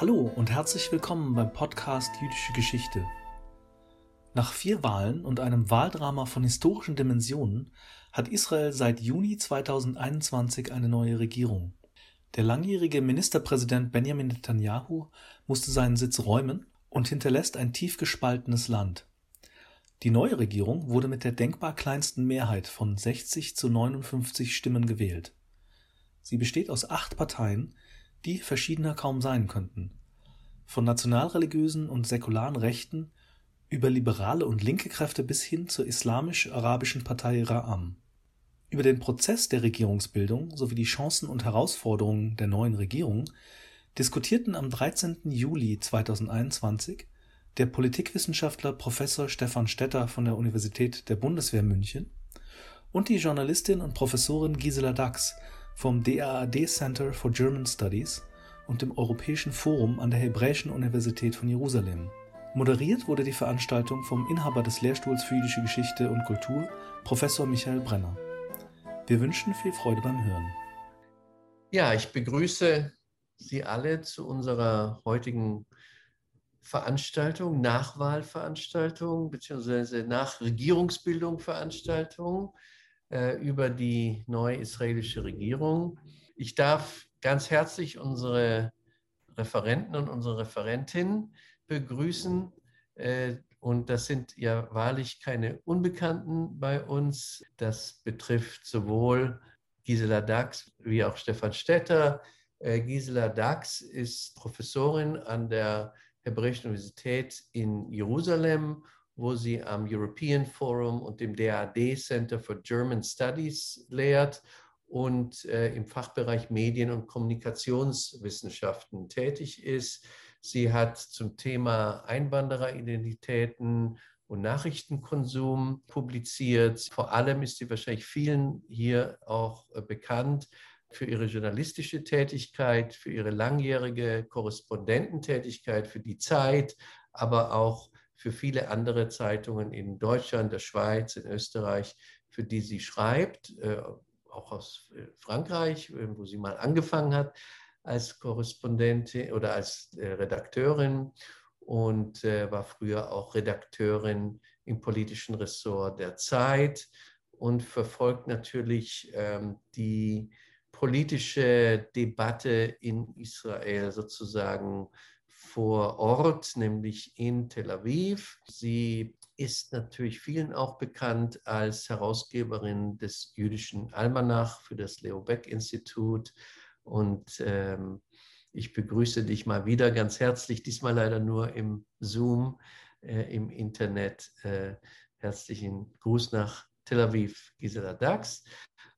Hallo und herzlich willkommen beim Podcast Jüdische Geschichte. Nach vier Wahlen und einem Wahldrama von historischen Dimensionen hat Israel seit Juni 2021 eine neue Regierung. Der langjährige Ministerpräsident Benjamin Netanyahu musste seinen Sitz räumen und hinterlässt ein tief gespaltenes Land. Die neue Regierung wurde mit der denkbar kleinsten Mehrheit von 60 zu 59 Stimmen gewählt. Sie besteht aus acht Parteien, die verschiedener kaum sein könnten. Von nationalreligiösen und säkularen Rechten über liberale und linke Kräfte bis hin zur islamisch-arabischen Partei Ra'am. Über den Prozess der Regierungsbildung sowie die Chancen und Herausforderungen der neuen Regierung diskutierten am 13. Juli 2021 der Politikwissenschaftler Professor Stefan Stetter von der Universität der Bundeswehr München und die Journalistin und Professorin Gisela Dax vom DAAD Center for German Studies und dem Europäischen Forum an der Hebräischen Universität von Jerusalem. Moderiert wurde die Veranstaltung vom Inhaber des Lehrstuhls für jüdische Geschichte und Kultur, Professor Michael Brenner. Wir wünschen viel Freude beim Hören. Ja, ich begrüße Sie alle zu unserer heutigen Veranstaltung, Nachwahlveranstaltung bzw. Nachregierungsbildung Veranstaltung äh, über die neue israelische Regierung. Ich darf ganz herzlich unsere Referenten und unsere Referentin begrüßen. Äh, und das sind ja wahrlich keine Unbekannten bei uns. Das betrifft sowohl Gisela Dax wie auch Stefan Stetter. Äh, Gisela Dax ist Professorin an der Hebräischen Universität in Jerusalem, wo sie am European Forum und dem DAD Center for German Studies lehrt und äh, im Fachbereich Medien- und Kommunikationswissenschaften tätig ist. Sie hat zum Thema Einwandereridentitäten und Nachrichtenkonsum publiziert. Vor allem ist sie wahrscheinlich vielen hier auch äh, bekannt für ihre journalistische Tätigkeit, für ihre langjährige Korrespondententätigkeit für die Zeit, aber auch für viele andere Zeitungen in Deutschland, der Schweiz, in Österreich, für die sie schreibt, äh, auch aus äh, Frankreich, wo sie mal angefangen hat als Korrespondentin oder als äh, Redakteurin und äh, war früher auch Redakteurin im politischen Ressort der Zeit und verfolgt natürlich ähm, die politische Debatte in Israel sozusagen vor Ort, nämlich in Tel Aviv. Sie ist natürlich vielen auch bekannt als Herausgeberin des jüdischen Almanach für das Leo Beck Institut und ähm, ich begrüße dich mal wieder ganz herzlich, diesmal leider nur im Zoom, äh, im Internet. Äh, herzlichen Gruß nach Tel Aviv, Gisela Dax.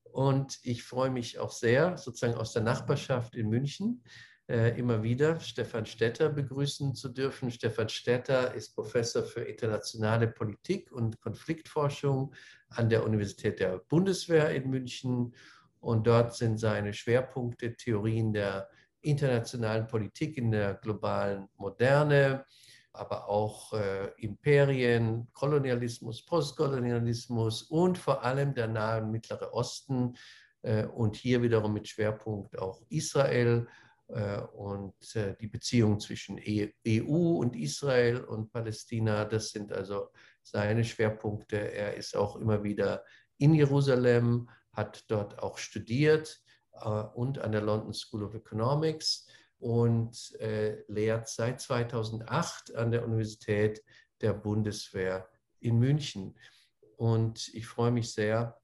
Und ich freue mich auch sehr, sozusagen aus der Nachbarschaft in München, immer wieder Stefan Stetter begrüßen zu dürfen. Stefan Stetter ist Professor für internationale Politik und Konfliktforschung an der Universität der Bundeswehr in München und dort sind seine Schwerpunkte Theorien der internationalen Politik in der globalen Moderne, aber auch äh, Imperien, Kolonialismus, Postkolonialismus und vor allem der Nahe Mittlere Osten äh, und hier wiederum mit Schwerpunkt auch Israel äh, und äh, die Beziehungen zwischen e EU und Israel und Palästina. Das sind also seine Schwerpunkte. Er ist auch immer wieder in Jerusalem hat dort auch studiert äh, und an der London School of Economics und äh, lehrt seit 2008 an der Universität der Bundeswehr in München. Und ich freue mich sehr,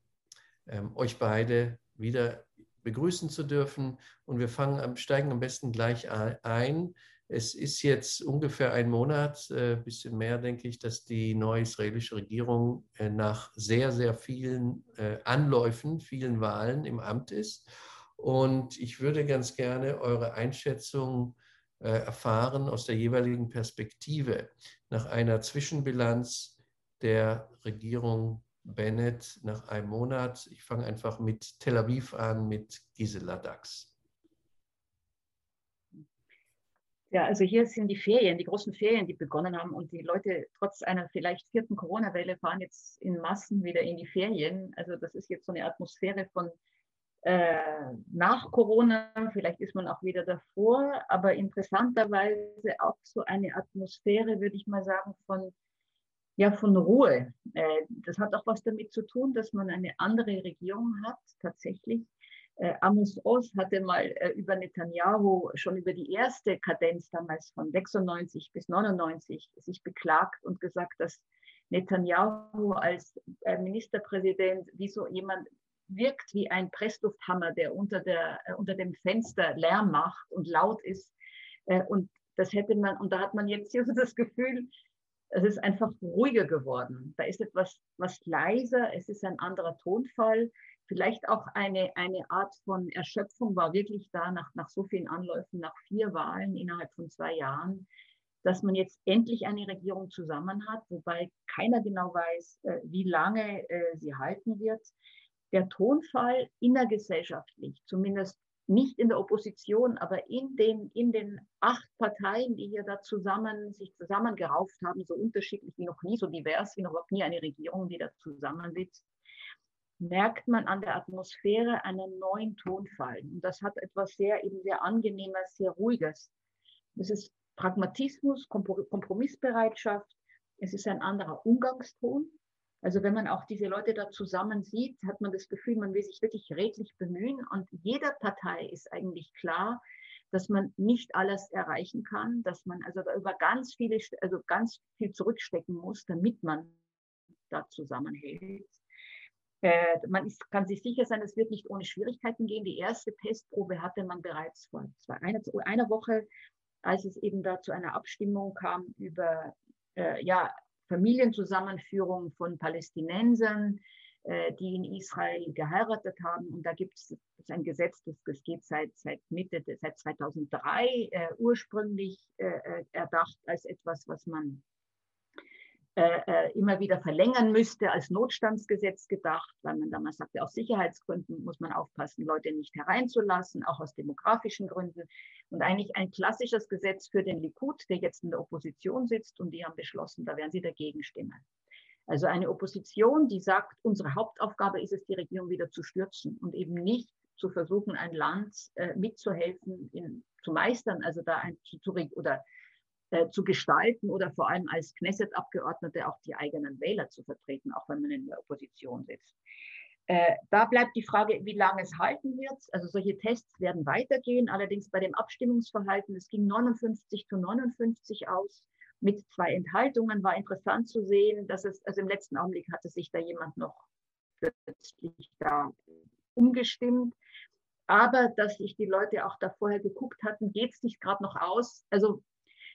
ähm, euch beide wieder begrüßen zu dürfen. Und wir fangen, steigen am besten gleich ein es ist jetzt ungefähr ein Monat, ein äh, bisschen mehr, denke ich, dass die neue israelische Regierung äh, nach sehr, sehr vielen äh, Anläufen, vielen Wahlen im Amt ist. Und ich würde ganz gerne eure Einschätzung erfahren aus der jeweiligen Perspektive nach einer Zwischenbilanz der Regierung Bennett nach einem Monat. Ich fange einfach mit Tel Aviv an, mit Gisela Dax. Ja, also hier sind die Ferien, die großen Ferien, die begonnen haben und die Leute trotz einer vielleicht vierten Corona-Welle fahren jetzt in Massen wieder in die Ferien. Also das ist jetzt so eine Atmosphäre von äh, nach Corona, vielleicht ist man auch wieder davor, aber interessanterweise auch so eine Atmosphäre, würde ich mal sagen, von, ja, von Ruhe. Äh, das hat auch was damit zu tun, dass man eine andere Regierung hat, tatsächlich. Äh, Amos Oz hatte mal äh, über Netanyahu schon über die erste Kadenz damals von 96 bis 99 sich beklagt und gesagt, dass Netanyahu als Ministerpräsident wie so jemand wirkt wie ein Presslufthammer, der unter, der, unter dem Fenster Lärm macht und laut ist. Und das hätte man, und da hat man jetzt so das Gefühl, es ist einfach ruhiger geworden. Da ist etwas was leiser, es ist ein anderer Tonfall. Vielleicht auch eine, eine Art von Erschöpfung war wirklich da nach, nach so vielen Anläufen, nach vier Wahlen innerhalb von zwei Jahren, dass man jetzt endlich eine Regierung zusammen hat, wobei keiner genau weiß, äh, wie lange sie halten wird der Tonfall innergesellschaftlich, zumindest nicht in der Opposition, aber in den, in den acht Parteien, die hier da zusammen, sich zusammengerauft haben, so unterschiedlich wie noch nie, so divers wie noch nie eine Regierung, die da zusammensitzt, merkt man an der Atmosphäre einen neuen Tonfall. Und das hat etwas sehr, eben sehr Angenehmes, sehr Ruhiges. Das ist Pragmatismus, Kompromissbereitschaft. Es ist ein anderer Umgangston. Also wenn man auch diese Leute da zusammen sieht, hat man das Gefühl, man will sich wirklich redlich bemühen. Und jeder Partei ist eigentlich klar, dass man nicht alles erreichen kann, dass man also da über ganz viele, also ganz viel zurückstecken muss, damit man da zusammenhält. Äh, man ist, kann sich sicher sein, es wird nicht ohne Schwierigkeiten gehen. Die erste Testprobe hatte man bereits vor zwei, einer, einer Woche, als es eben da zu einer Abstimmung kam über äh, ja, Familienzusammenführung von Palästinensern, äh, die in Israel geheiratet haben. Und da gibt es ein Gesetz, das, geht seit, seit Mitte, seit 2003 äh, ursprünglich äh, erdacht als etwas, was man äh, äh, immer wieder verlängern müsste, als Notstandsgesetz gedacht, weil man damals sagte, aus Sicherheitsgründen muss man aufpassen, Leute nicht hereinzulassen, auch aus demografischen Gründen. Und eigentlich ein klassisches Gesetz für den Likud, der jetzt in der Opposition sitzt und die haben beschlossen, da werden sie dagegen stimmen. Also eine Opposition, die sagt, unsere Hauptaufgabe ist es, die Regierung wieder zu stürzen und eben nicht zu versuchen, ein Land äh, mitzuhelfen, in, zu meistern, also da ein, zu, oder äh, zu gestalten oder vor allem als Knesset-Abgeordnete auch die eigenen Wähler zu vertreten, auch wenn man in der Opposition sitzt. Äh, da bleibt die Frage, wie lange es halten wird. Also solche Tests werden weitergehen. Allerdings bei dem Abstimmungsverhalten, es ging 59 zu 59 aus mit zwei Enthaltungen. War interessant zu sehen, dass es, also im letzten Augenblick hatte sich da jemand noch plötzlich da umgestimmt. Aber dass sich die Leute auch da vorher geguckt hatten, geht es nicht gerade noch aus. Also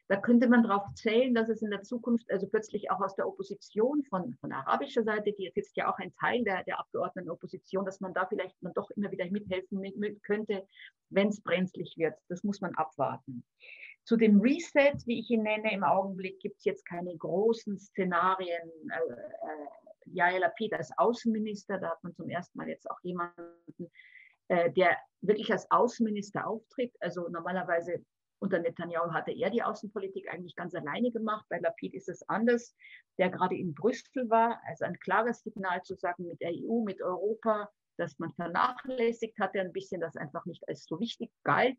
da könnte man darauf zählen, dass es in der Zukunft also plötzlich auch aus der Opposition von, von arabischer Seite, die jetzt ja auch ein Teil der, der Abgeordneten Opposition, dass man da vielleicht man doch immer wieder mithelfen mit, mit könnte, wenn es brenzlig wird. Das muss man abwarten. Zu dem Reset, wie ich ihn nenne, im Augenblick gibt es jetzt keine großen Szenarien. Äh, äh, Yair Lapid als Außenminister, da hat man zum ersten Mal jetzt auch jemanden, äh, der wirklich als Außenminister auftritt. Also normalerweise unter Netanyahu hatte er die Außenpolitik eigentlich ganz alleine gemacht. Bei Lapid ist es anders, der gerade in Brüssel war. Also ein klares Signal zu sagen mit der EU, mit Europa, dass man vernachlässigt hatte, ein bisschen das einfach nicht als so wichtig galt,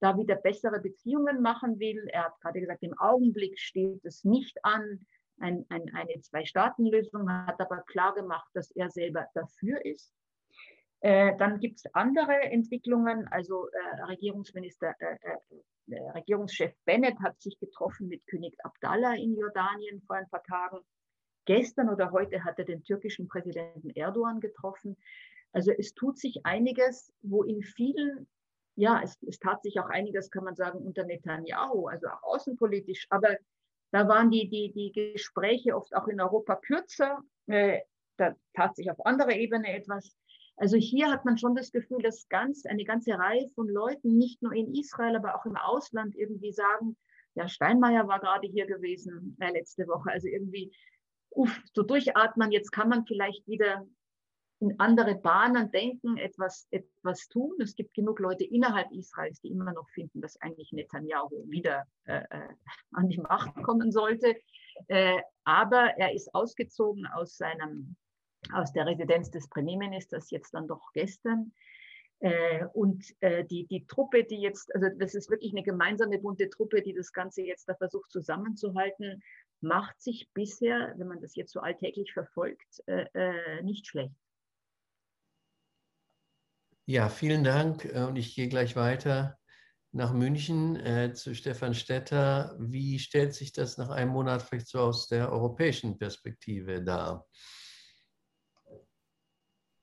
da wieder bessere Beziehungen machen will. Er hat gerade gesagt, im Augenblick steht es nicht an, ein, ein, eine Zwei-Staaten-Lösung, hat aber klar gemacht, dass er selber dafür ist. Äh, dann gibt es andere Entwicklungen, also äh, Regierungsminister äh, äh Regierungschef Bennett hat sich getroffen mit König Abdallah in Jordanien vor ein paar Tagen. Gestern oder heute hat er den türkischen Präsidenten Erdogan getroffen. Also es tut sich einiges, wo in vielen, ja, es, es tat sich auch einiges, kann man sagen, unter Netanyahu, also auch außenpolitisch, aber da waren die, die, die Gespräche oft auch in Europa kürzer. Äh, da tat sich auf anderer Ebene etwas. Also hier hat man schon das Gefühl, dass ganz, eine ganze Reihe von Leuten, nicht nur in Israel, aber auch im Ausland irgendwie sagen, ja, Steinmeier war gerade hier gewesen äh, letzte Woche. Also irgendwie, uff, so durchatmen, jetzt kann man vielleicht wieder in andere Bahnen denken, etwas, etwas tun. Es gibt genug Leute innerhalb Israels, die immer noch finden, dass eigentlich Netanyahu wieder äh, äh an die Macht kommen sollte. Äh, aber er ist ausgezogen aus seinem aus der Residenz des Premierministers jetzt dann doch gestern. Äh, und äh, die, die Truppe, die jetzt, also das ist wirklich eine gemeinsame bunte Truppe, die das Ganze jetzt da versucht zusammenzuhalten, macht sich bisher, wenn man das jetzt so alltäglich verfolgt, äh, äh nicht schlecht. Ja, vielen Dank. Äh, und ich gehe gleich weiter nach München äh, zu Stefan Stetter. Wie stellt sich das nach einem Monat vielleicht so aus der europäischen Perspektive dar?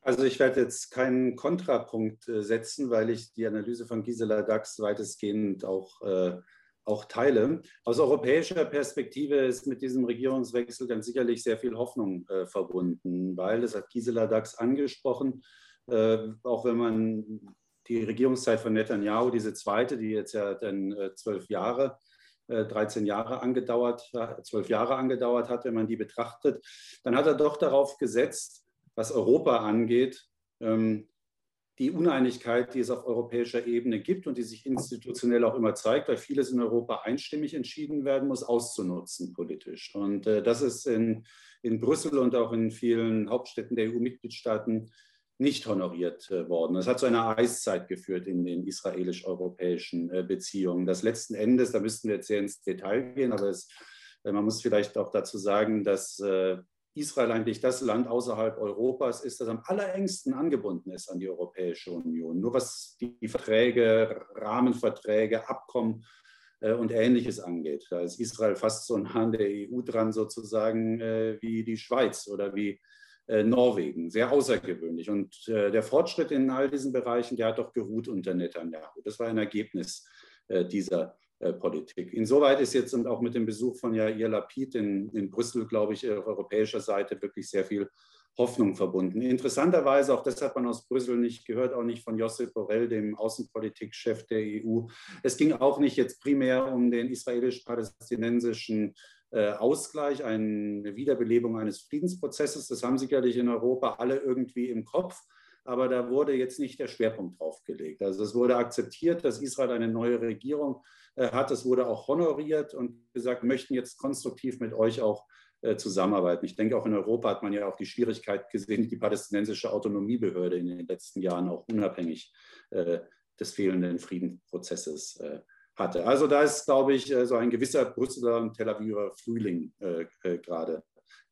Also ich werde jetzt keinen Kontrapunkt äh, setzen, weil ich die Analyse von Gisela Dax weitestgehend auch, äh, auch teile. Aus europäischer Perspektive ist mit diesem Regierungswechsel ganz sicherlich sehr viel Hoffnung äh, verbunden, weil, das hat Gisela Dax angesprochen, äh, auch wenn man die Regierungszeit von Netanyahu, diese zweite, die jetzt ja dann äh, zwölf Jahre 13 äh, Jahre angedauert, zwölf Jahre angedauert hat, wenn man die betrachtet, dann hat er doch darauf gesetzt, was Europa angeht, ähm, die Uneinigkeit, die es auf europäischer Ebene gibt und die sich institutionell auch immer zeigt, weil vieles in Europa einstimmig entschieden werden muss, auszunutzen politisch. Und das ist in, in Brüssel und auch in vielen Hauptstädten der EU-Mitgliedstaaten nicht honoriert äh, worden. Das hat zu einer Eiszeit geführt in den israelisch-europäischen äh, Beziehungen. Das letzten Endes, da müssten wir jetzt sehr ins Detail gehen, aber es, äh, man muss vielleicht auch dazu sagen, dass Israel eigentlich das Land außerhalb Europas ist, das am allerengsten angebunden ist an die Europäische Union. Nur was die Verträge, Rahmenverträge, Abkommen und Ähnliches angeht. Da ist Israel fast so nah an der EU dran, sozusagen wie die Schweiz oder wie äh, Norwegen. Sehr außergewöhnlich. Und äh, der Fortschritt in all diesen Bereichen, der hat doch geruht unter Netanyahu. Das war ein Ergebnis äh, dieser Politik. Insoweit ist jetzt und auch mit dem Besuch von Yair Lapid in, in Brüssel, glaube ich, auf europäischer Seite wirklich sehr viel Hoffnung verbunden. Interessanterweise, auch das hat man aus Brüssel nicht gehört, auch nicht von Josep Borrell, dem Außenpolitikchef der EU. Es ging auch nicht jetzt primär um den israelisch-palästinensischen äh, Ausgleich, eine Wiederbelebung eines Friedensprozesses. Das haben sicherlich in Europa alle irgendwie im Kopf, aber da wurde jetzt nicht der Schwerpunkt drauf gelegt. Also es wurde akzeptiert, dass Israel eine neue Regierung äh, hat. Es wurde auch honoriert und gesagt, möchten jetzt konstruktiv mit euch auch äh, zusammenarbeiten. Ich denke, auch in Europa hat man ja auch die Schwierigkeit gesehen, die palästinensische Autonomiebehörde in den letzten Jahren auch unabhängig des fehlenden Friedensprozesses hatte. Also da ist, glaube ich, äh, so ein gewisser Brüsseler und Tel Aviver Frühling äh, äh, gerade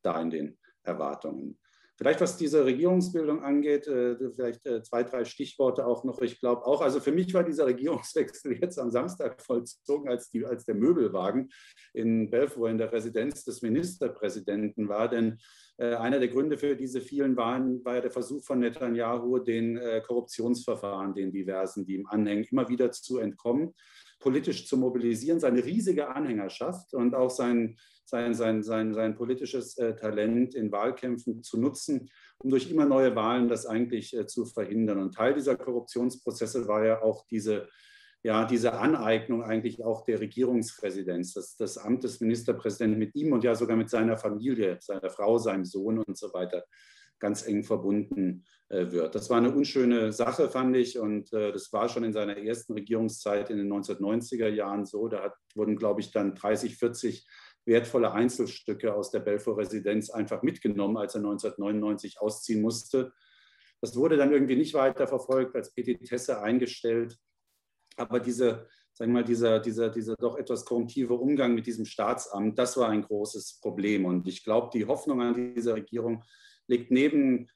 da in den Erwartungen. Vielleicht was diese Regierungsbildung angeht, äh, vielleicht äh, zwei, drei Stichworte auch noch. Ich glaube auch, also für mich war dieser Regierungswechsel jetzt am Samstag vollzogen, als, die, als der Möbelwagen in Belfort in der Residenz des Ministerpräsidenten war. Denn äh, einer der Gründe für diese vielen Wahlen war ja der Versuch von Netanyahu, den Korruptionsverfahren, den diversen, die ihm anhängen, immer wieder zu entkommen politisch zu mobilisieren, seine riesige Anhängerschaft und auch sein, sein, sein, sein, sein politisches äh, Talent in Wahlkämpfen zu nutzen, um durch immer neue Wahlen das eigentlich äh, zu verhindern. Und Teil dieser Korruptionsprozesse war ja auch diese, ja, diese Aneignung eigentlich auch der Regierungspräsidenz, das, das Amt des Ministerpräsidenten mit ihm und ja sogar mit seiner Familie, seiner Frau, seinem Sohn und so weiter ganz eng verbunden wird. Das war eine unschöne Sache, fand ich, und äh, das war schon in seiner ersten Regierungszeit in den 1990er Jahren so. Da hat, wurden, glaube ich, dann 30, 40 wertvolle Einzelstücke aus der Belfort-Residenz einfach mitgenommen, als er 1999 ausziehen musste. Das wurde dann irgendwie nicht weiter verfolgt, als Petitesse eingestellt. Aber diese, sagen wir mal, dieser, dieser, dieser doch etwas korruptive Umgang mit diesem Staatsamt, das war ein großes Problem. Und ich glaube, die Hoffnung an diese Regierung liegt neben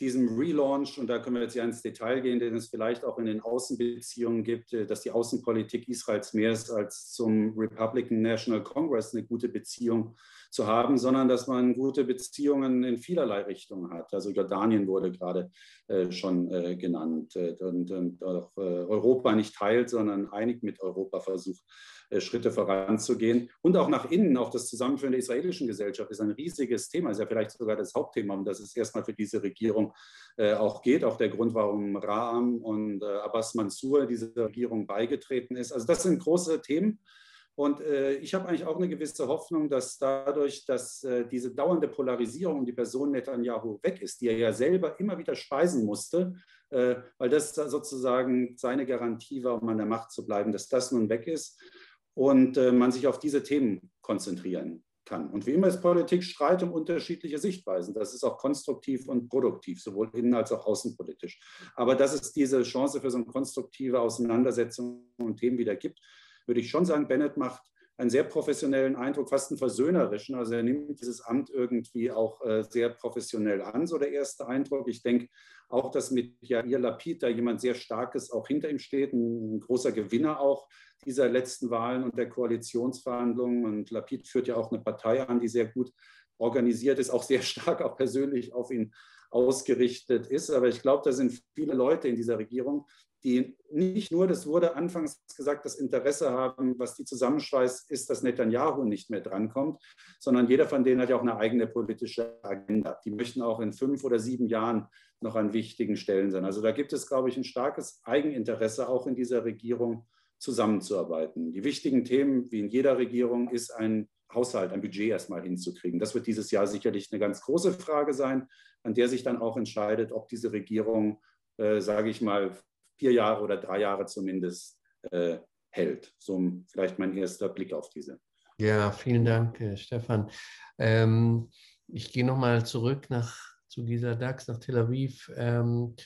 diesem Relaunch, und da können wir jetzt ja ins Detail gehen, den es vielleicht auch in den Außenbeziehungen gibt, äh, dass die Außenpolitik Israels mehr ist als zum Republican National Congress eine gute Beziehung zu haben, sondern dass man gute Beziehungen in vielerlei Richtungen hat. Also Jordanien wurde gerade äh, schon äh, genannt äh, und, auch Europa nicht teilt, sondern einig mit Europa versucht, Schritte voranzugehen. Und auch nach innen, auch das Zusammenführen der israelischen Gesellschaft ist ein riesiges Thema, ist ja vielleicht sogar das Hauptthema, um das es erstmal für diese Regierung auch geht. Auch der Grund, warum Raham und Abbas Mansour dieser Regierung beigetreten ist. Also das sind große Themen. Und äh, ich habe eigentlich auch eine gewisse Hoffnung, dass dadurch, dass äh, diese dauernde Polarisierung um die Person Netanyahu weg ist, die er ja selber immer wieder speisen musste, äh, weil das sozusagen seine Garantie war, um an der Macht zu bleiben, dass das nun weg ist und äh, man sich auf diese Themen konzentrieren kann. Und wie immer ist Politik Streit um unterschiedliche Sichtweisen. Das ist auch konstruktiv und produktiv, sowohl innen- als auch außenpolitisch. Aber dass es diese Chance für so eine konstruktive Auseinandersetzung und Themen wieder gibt, würde ich schon sagen, Bennett macht einen sehr professionellen Eindruck, fast einen versöhnerischen. Also er nimmt dieses Amt irgendwie auch äh, sehr professionell an, so der erste Eindruck. Ich denke auch, dass mit Jair Lapid da jemand sehr Starkes auch hinter ihm steht, ein, großer Gewinner auch dieser letzten Wahlen und der Koalitionsverhandlungen. Und Lapid führt ja auch eine Partei an, die sehr gut organisiert ist, auch sehr stark auch persönlich auf ihn ausgerichtet ist. Aber ich glaube, da sind viele Leute in dieser Regierung, die nicht nur, das wurde anfangs gesagt, das Interesse haben, was die zusammenschweißt, ist, dass Netanyahu nicht mehr drankommt, sondern jeder von denen hat ja auch eine eigene politische Agenda. Die möchten auch in fünf oder sieben Jahren noch an wichtigen Stellen sein. Also da gibt es, glaube ich, ein starkes Eigeninteresse auch in dieser Regierung zusammenzuarbeiten. Die wichtigen Themen, wie in jeder Regierung, ist ein Haushalt, ein Budget erstmal hinzukriegen. Das wird dieses Jahr sicherlich eine ganz große Frage sein, an der sich dann auch entscheidet, ob diese Regierung, äh, sage ich mal, vier Jahre oder drei Jahre zumindest äh, hält. So vielleicht mein erster Blick auf diese. Ja, vielen Dank, äh, Stefan. Ähm, ich gehe nochmal zurück nach, zu Gisa Dax, nach Tel Aviv. Ähm,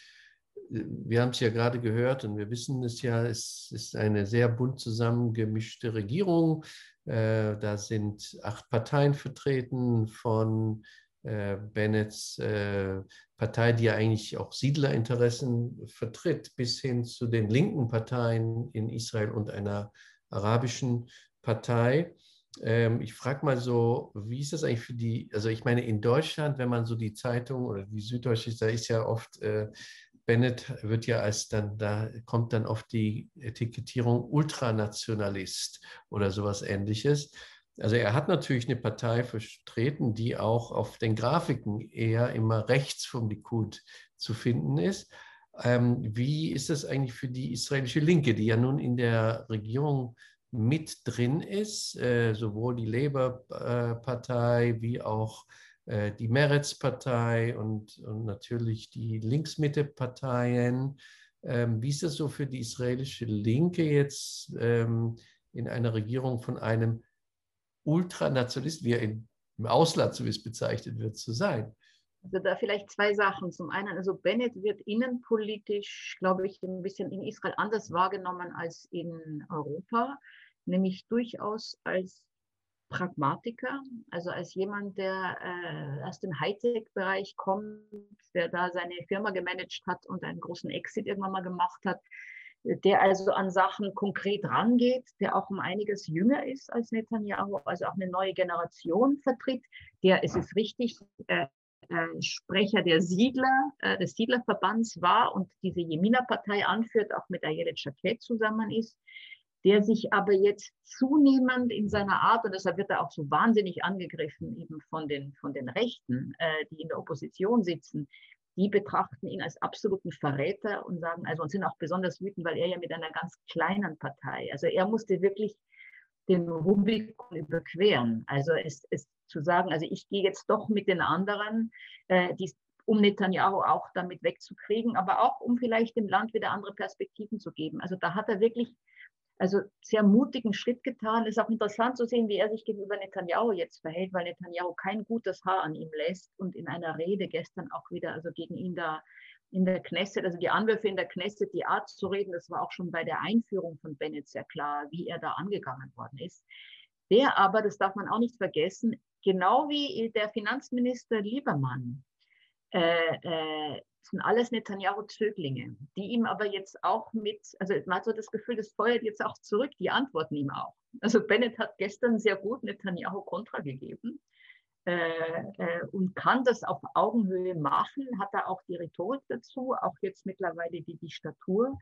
wir haben es ja gerade gehört und wir wissen es ja, es ist eine sehr bunt zusammengemischte Regierung. Äh, da sind acht Parteien vertreten von äh, Bennets äh, Partei, die ja eigentlich auch Siedlerinteressen vertritt, bis hin zu den linken Parteien in Israel und einer arabischen Partei. Ähm, ich frage mal so, wie ist das eigentlich für die, also ich meine, in Deutschland, wenn man so die Zeitung oder die Süddeutsche da ist ja oft, äh, Bennett wird ja als dann, da kommt dann oft die Etikettierung Ultranationalist oder sowas ähnliches. Also er hat natürlich eine Partei vertreten, die auch auf den Grafiken eher immer rechts vom Likud zu finden ist. Ähm, wie ist das eigentlich für die israelische Linke, die ja nun in der Regierung mit drin ist, äh, sowohl die Labour-Partei wie auch äh, die Meretz-Partei und, und, natürlich die Linksmitte-Parteien. Ähm, wie ist das so für die israelische Linke jetzt ähm, in einer Regierung von einem Ultranationalist, wie er in, im Ausland zumindest bezeichnet wird, zu sein. Also da vielleicht zwei Sachen. Zum einen, also Bennett wird innenpolitisch, glaube ich, ein bisschen in Israel anders wahrgenommen als in Europa, nämlich durchaus als Pragmatiker, also als jemand, der äh, aus dem Hightech-Bereich kommt, der da seine Firma gemanagt hat und einen großen Exit irgendwann mal gemacht hat, der also an Sachen konkret rangeht, der auch um einiges jünger ist als Netanyahu, also auch eine neue Generation vertritt, der, es ist richtig, äh, äh, Sprecher der Siedler, äh, des Siedlerverbands war und diese Jemina-Partei anführt, auch mit Ayelet Shaked zusammen ist, der sich aber jetzt zunehmend in seiner Art, und deshalb wird er auch so wahnsinnig angegriffen eben von den, von den Rechten, äh, die in der Opposition sitzen, die betrachten ihn als absoluten Verräter und sagen, also und sind auch besonders wütend, weil er ja mit einer ganz kleinen Partei, also er musste wirklich den Rubikon überqueren. Also es, es zu sagen, also ich gehe jetzt doch mit den anderen, äh, die, um Netanyahu auch damit wegzukriegen, aber auch um vielleicht dem Land wieder andere Perspektiven zu geben. Also da hat er wirklich also sehr mutigen Schritt getan. Es ist auch interessant zu sehen, wie er sich gegenüber Netanyahu jetzt verhält, weil Netanyahu kein gutes Haar an ihm lässt und in einer Rede gestern auch wieder, also gegen ihn da in der Knesset, also die Anwürfe in der Knesset, die Art zu reden, das war auch schon bei der Einführung von Bennett sehr klar, wie er da angegangen worden ist. Der aber, das darf man auch nicht vergessen, genau wie der Finanzminister Liebermann, äh, äh, sind alles Netanyahu-Zöglinge, die ihm aber jetzt auch mit, also man hat so das Gefühl, das feuert jetzt auch zurück, die antworten ihm auch. Also Bennett hat gestern sehr gut Netanyahu Kontra gegeben äh, äh, und kann das auf Augenhöhe machen, hat er auch die Rhetorik dazu, auch jetzt mittlerweile die, die Statur.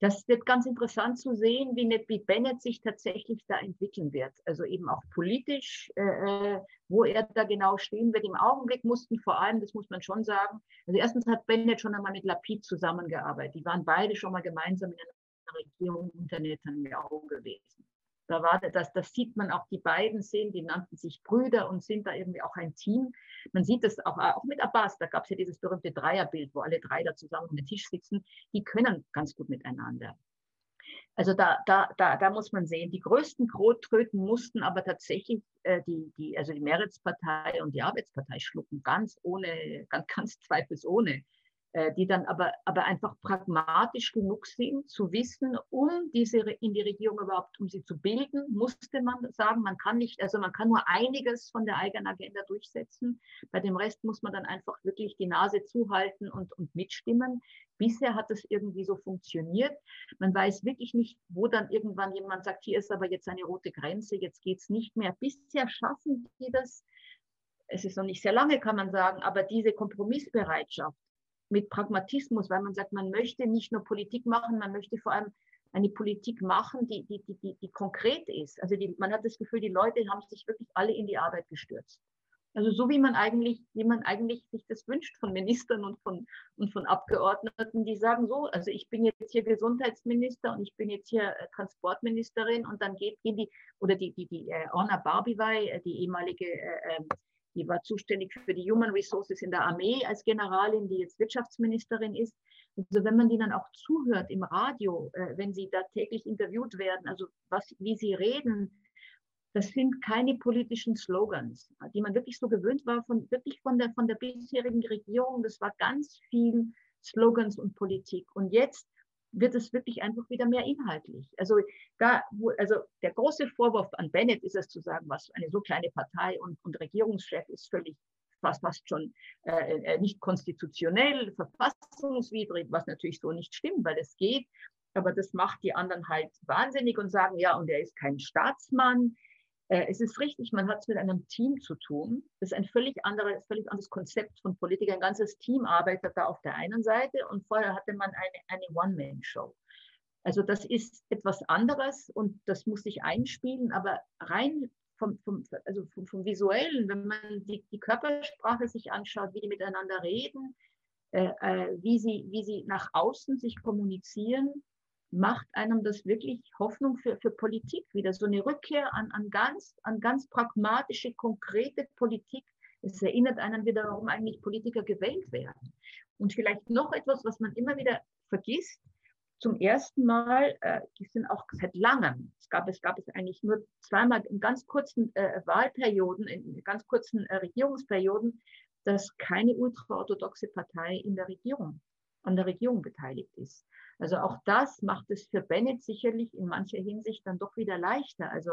Das wird ganz interessant zu sehen, wie, wie Bennett sich tatsächlich da entwickeln wird. Also eben auch politisch, äh, äh, wo er da genau stehen wird. Im Augenblick mussten vor allem, das muss man schon sagen, also erstens hat Bennett schon einmal mit Lapid zusammengearbeitet. Die waren beide schon mal gemeinsam in einer Regierung unter Netanyahu gewesen. Da war das, das sieht man auch, die beiden sehen, die nannten sich Brüder und sind da irgendwie auch ein Team. Man sieht das auch, auch mit Abbas, da gab es ja dieses berühmte Dreierbild, wo alle drei da zusammen am Tisch sitzen. Die können ganz gut miteinander. Also da, da, da, da muss man sehen, die größten Kröten mussten aber tatsächlich äh, die, die, also die Mehrheitspartei und die Arbeitspartei schlucken, ganz ohne, ganz, ganz zweifelsohne. Äh, die dann aber, aber einfach pragmatisch genug sind, zu wissen, um diese in die Regierung überhaupt, um sie zu bilden, musste man sagen, man kann nicht, also man kann nur einiges von der eigenen Agenda durchsetzen. Bei dem Rest muss man dann einfach wirklich die Nase zuhalten und, und mitstimmen. Bisher hat es irgendwie so funktioniert. Man weiß wirklich nicht, wo dann irgendwann jemand sagt, hier ist aber jetzt eine rote Grenze, jetzt geht es nicht mehr. Bisher schaffen die das, es ist noch nicht sehr lange, kann man sagen, aber diese Kompromissbereitschaft, mit Pragmatismus, weil man sagt, man möchte nicht nur Politik machen, man möchte vor allem eine Politik machen, die, die, die, die, konkret ist. Also die, man hat das Gefühl, die Leute haben sich wirklich alle in die Arbeit gestürzt. Also so wie man eigentlich, wie man eigentlich sich das wünscht von Ministern und von, und von Abgeordneten, die sagen so, also ich bin jetzt hier Gesundheitsminister und ich bin jetzt hier äh, Transportministerin und dann geht, gehen die, oder die, die, die äh, Orna Barbivai, äh, die ehemalige äh, ähm, die war zuständig für die Human Resources in der Armee als Generalin, die jetzt Wirtschaftsministerin ist. Also wenn man die dann auch zuhört im Radio, äh, wenn sie da täglich interviewt werden, also was, wie sie reden, das sind keine politischen Slogans, die man wirklich so gewöhnt war, von, wirklich von der, von der bisherigen Regierung. Das war ganz viel Slogans und Politik. Und jetzt wird es wirklich einfach wieder mehr inhaltlich. Also, da, wo, also der große Vorwurf an Bennett ist es zu sagen, was eine so kleine Partei und, und Regierungschef ist völlig fast, fast schon äh, äh, nicht konstitutionell, verfassungswidrig, was natürlich so nicht stimmt, weil es geht. Aber das macht die anderen halt wahnsinnig und sagen, ja, und er ist kein Staatsmann, es ist richtig, man hat es mit einem Team zu tun. Das ist ein völlig, andere, völlig anderes Konzept von Politik. Ein ganzes Team arbeitet da auf der einen Seite und vorher hatte man eine, eine One-Man-Show. Also das ist etwas anderes und das muss sich einspielen, aber rein vom, vom, also vom, vom Visuellen, wenn man die, die, Körpersprache sich anschaut, wie die miteinander reden, äh, äh, wie, sie, wie sie nach außen sich kommunizieren, macht einem das wirklich Hoffnung für, für Politik wieder, so eine Rückkehr an, an, ganz, an ganz pragmatische, konkrete Politik. Es erinnert einen wieder, warum eigentlich Politiker gewählt werden. Und vielleicht noch etwas, was man immer wieder vergisst. Zum ersten Mal, äh, sind auch seit langem, es gab es, gab es eigentlich nur zweimal in ganz kurzen äh, Wahlperioden, in ganz kurzen äh, Regierungsperioden, dass keine ultraorthodoxe Partei in der Regierung, an der Regierung beteiligt ist. Also auch das macht es für Bennett sicherlich in mancher Hinsicht dann doch wieder leichter. Also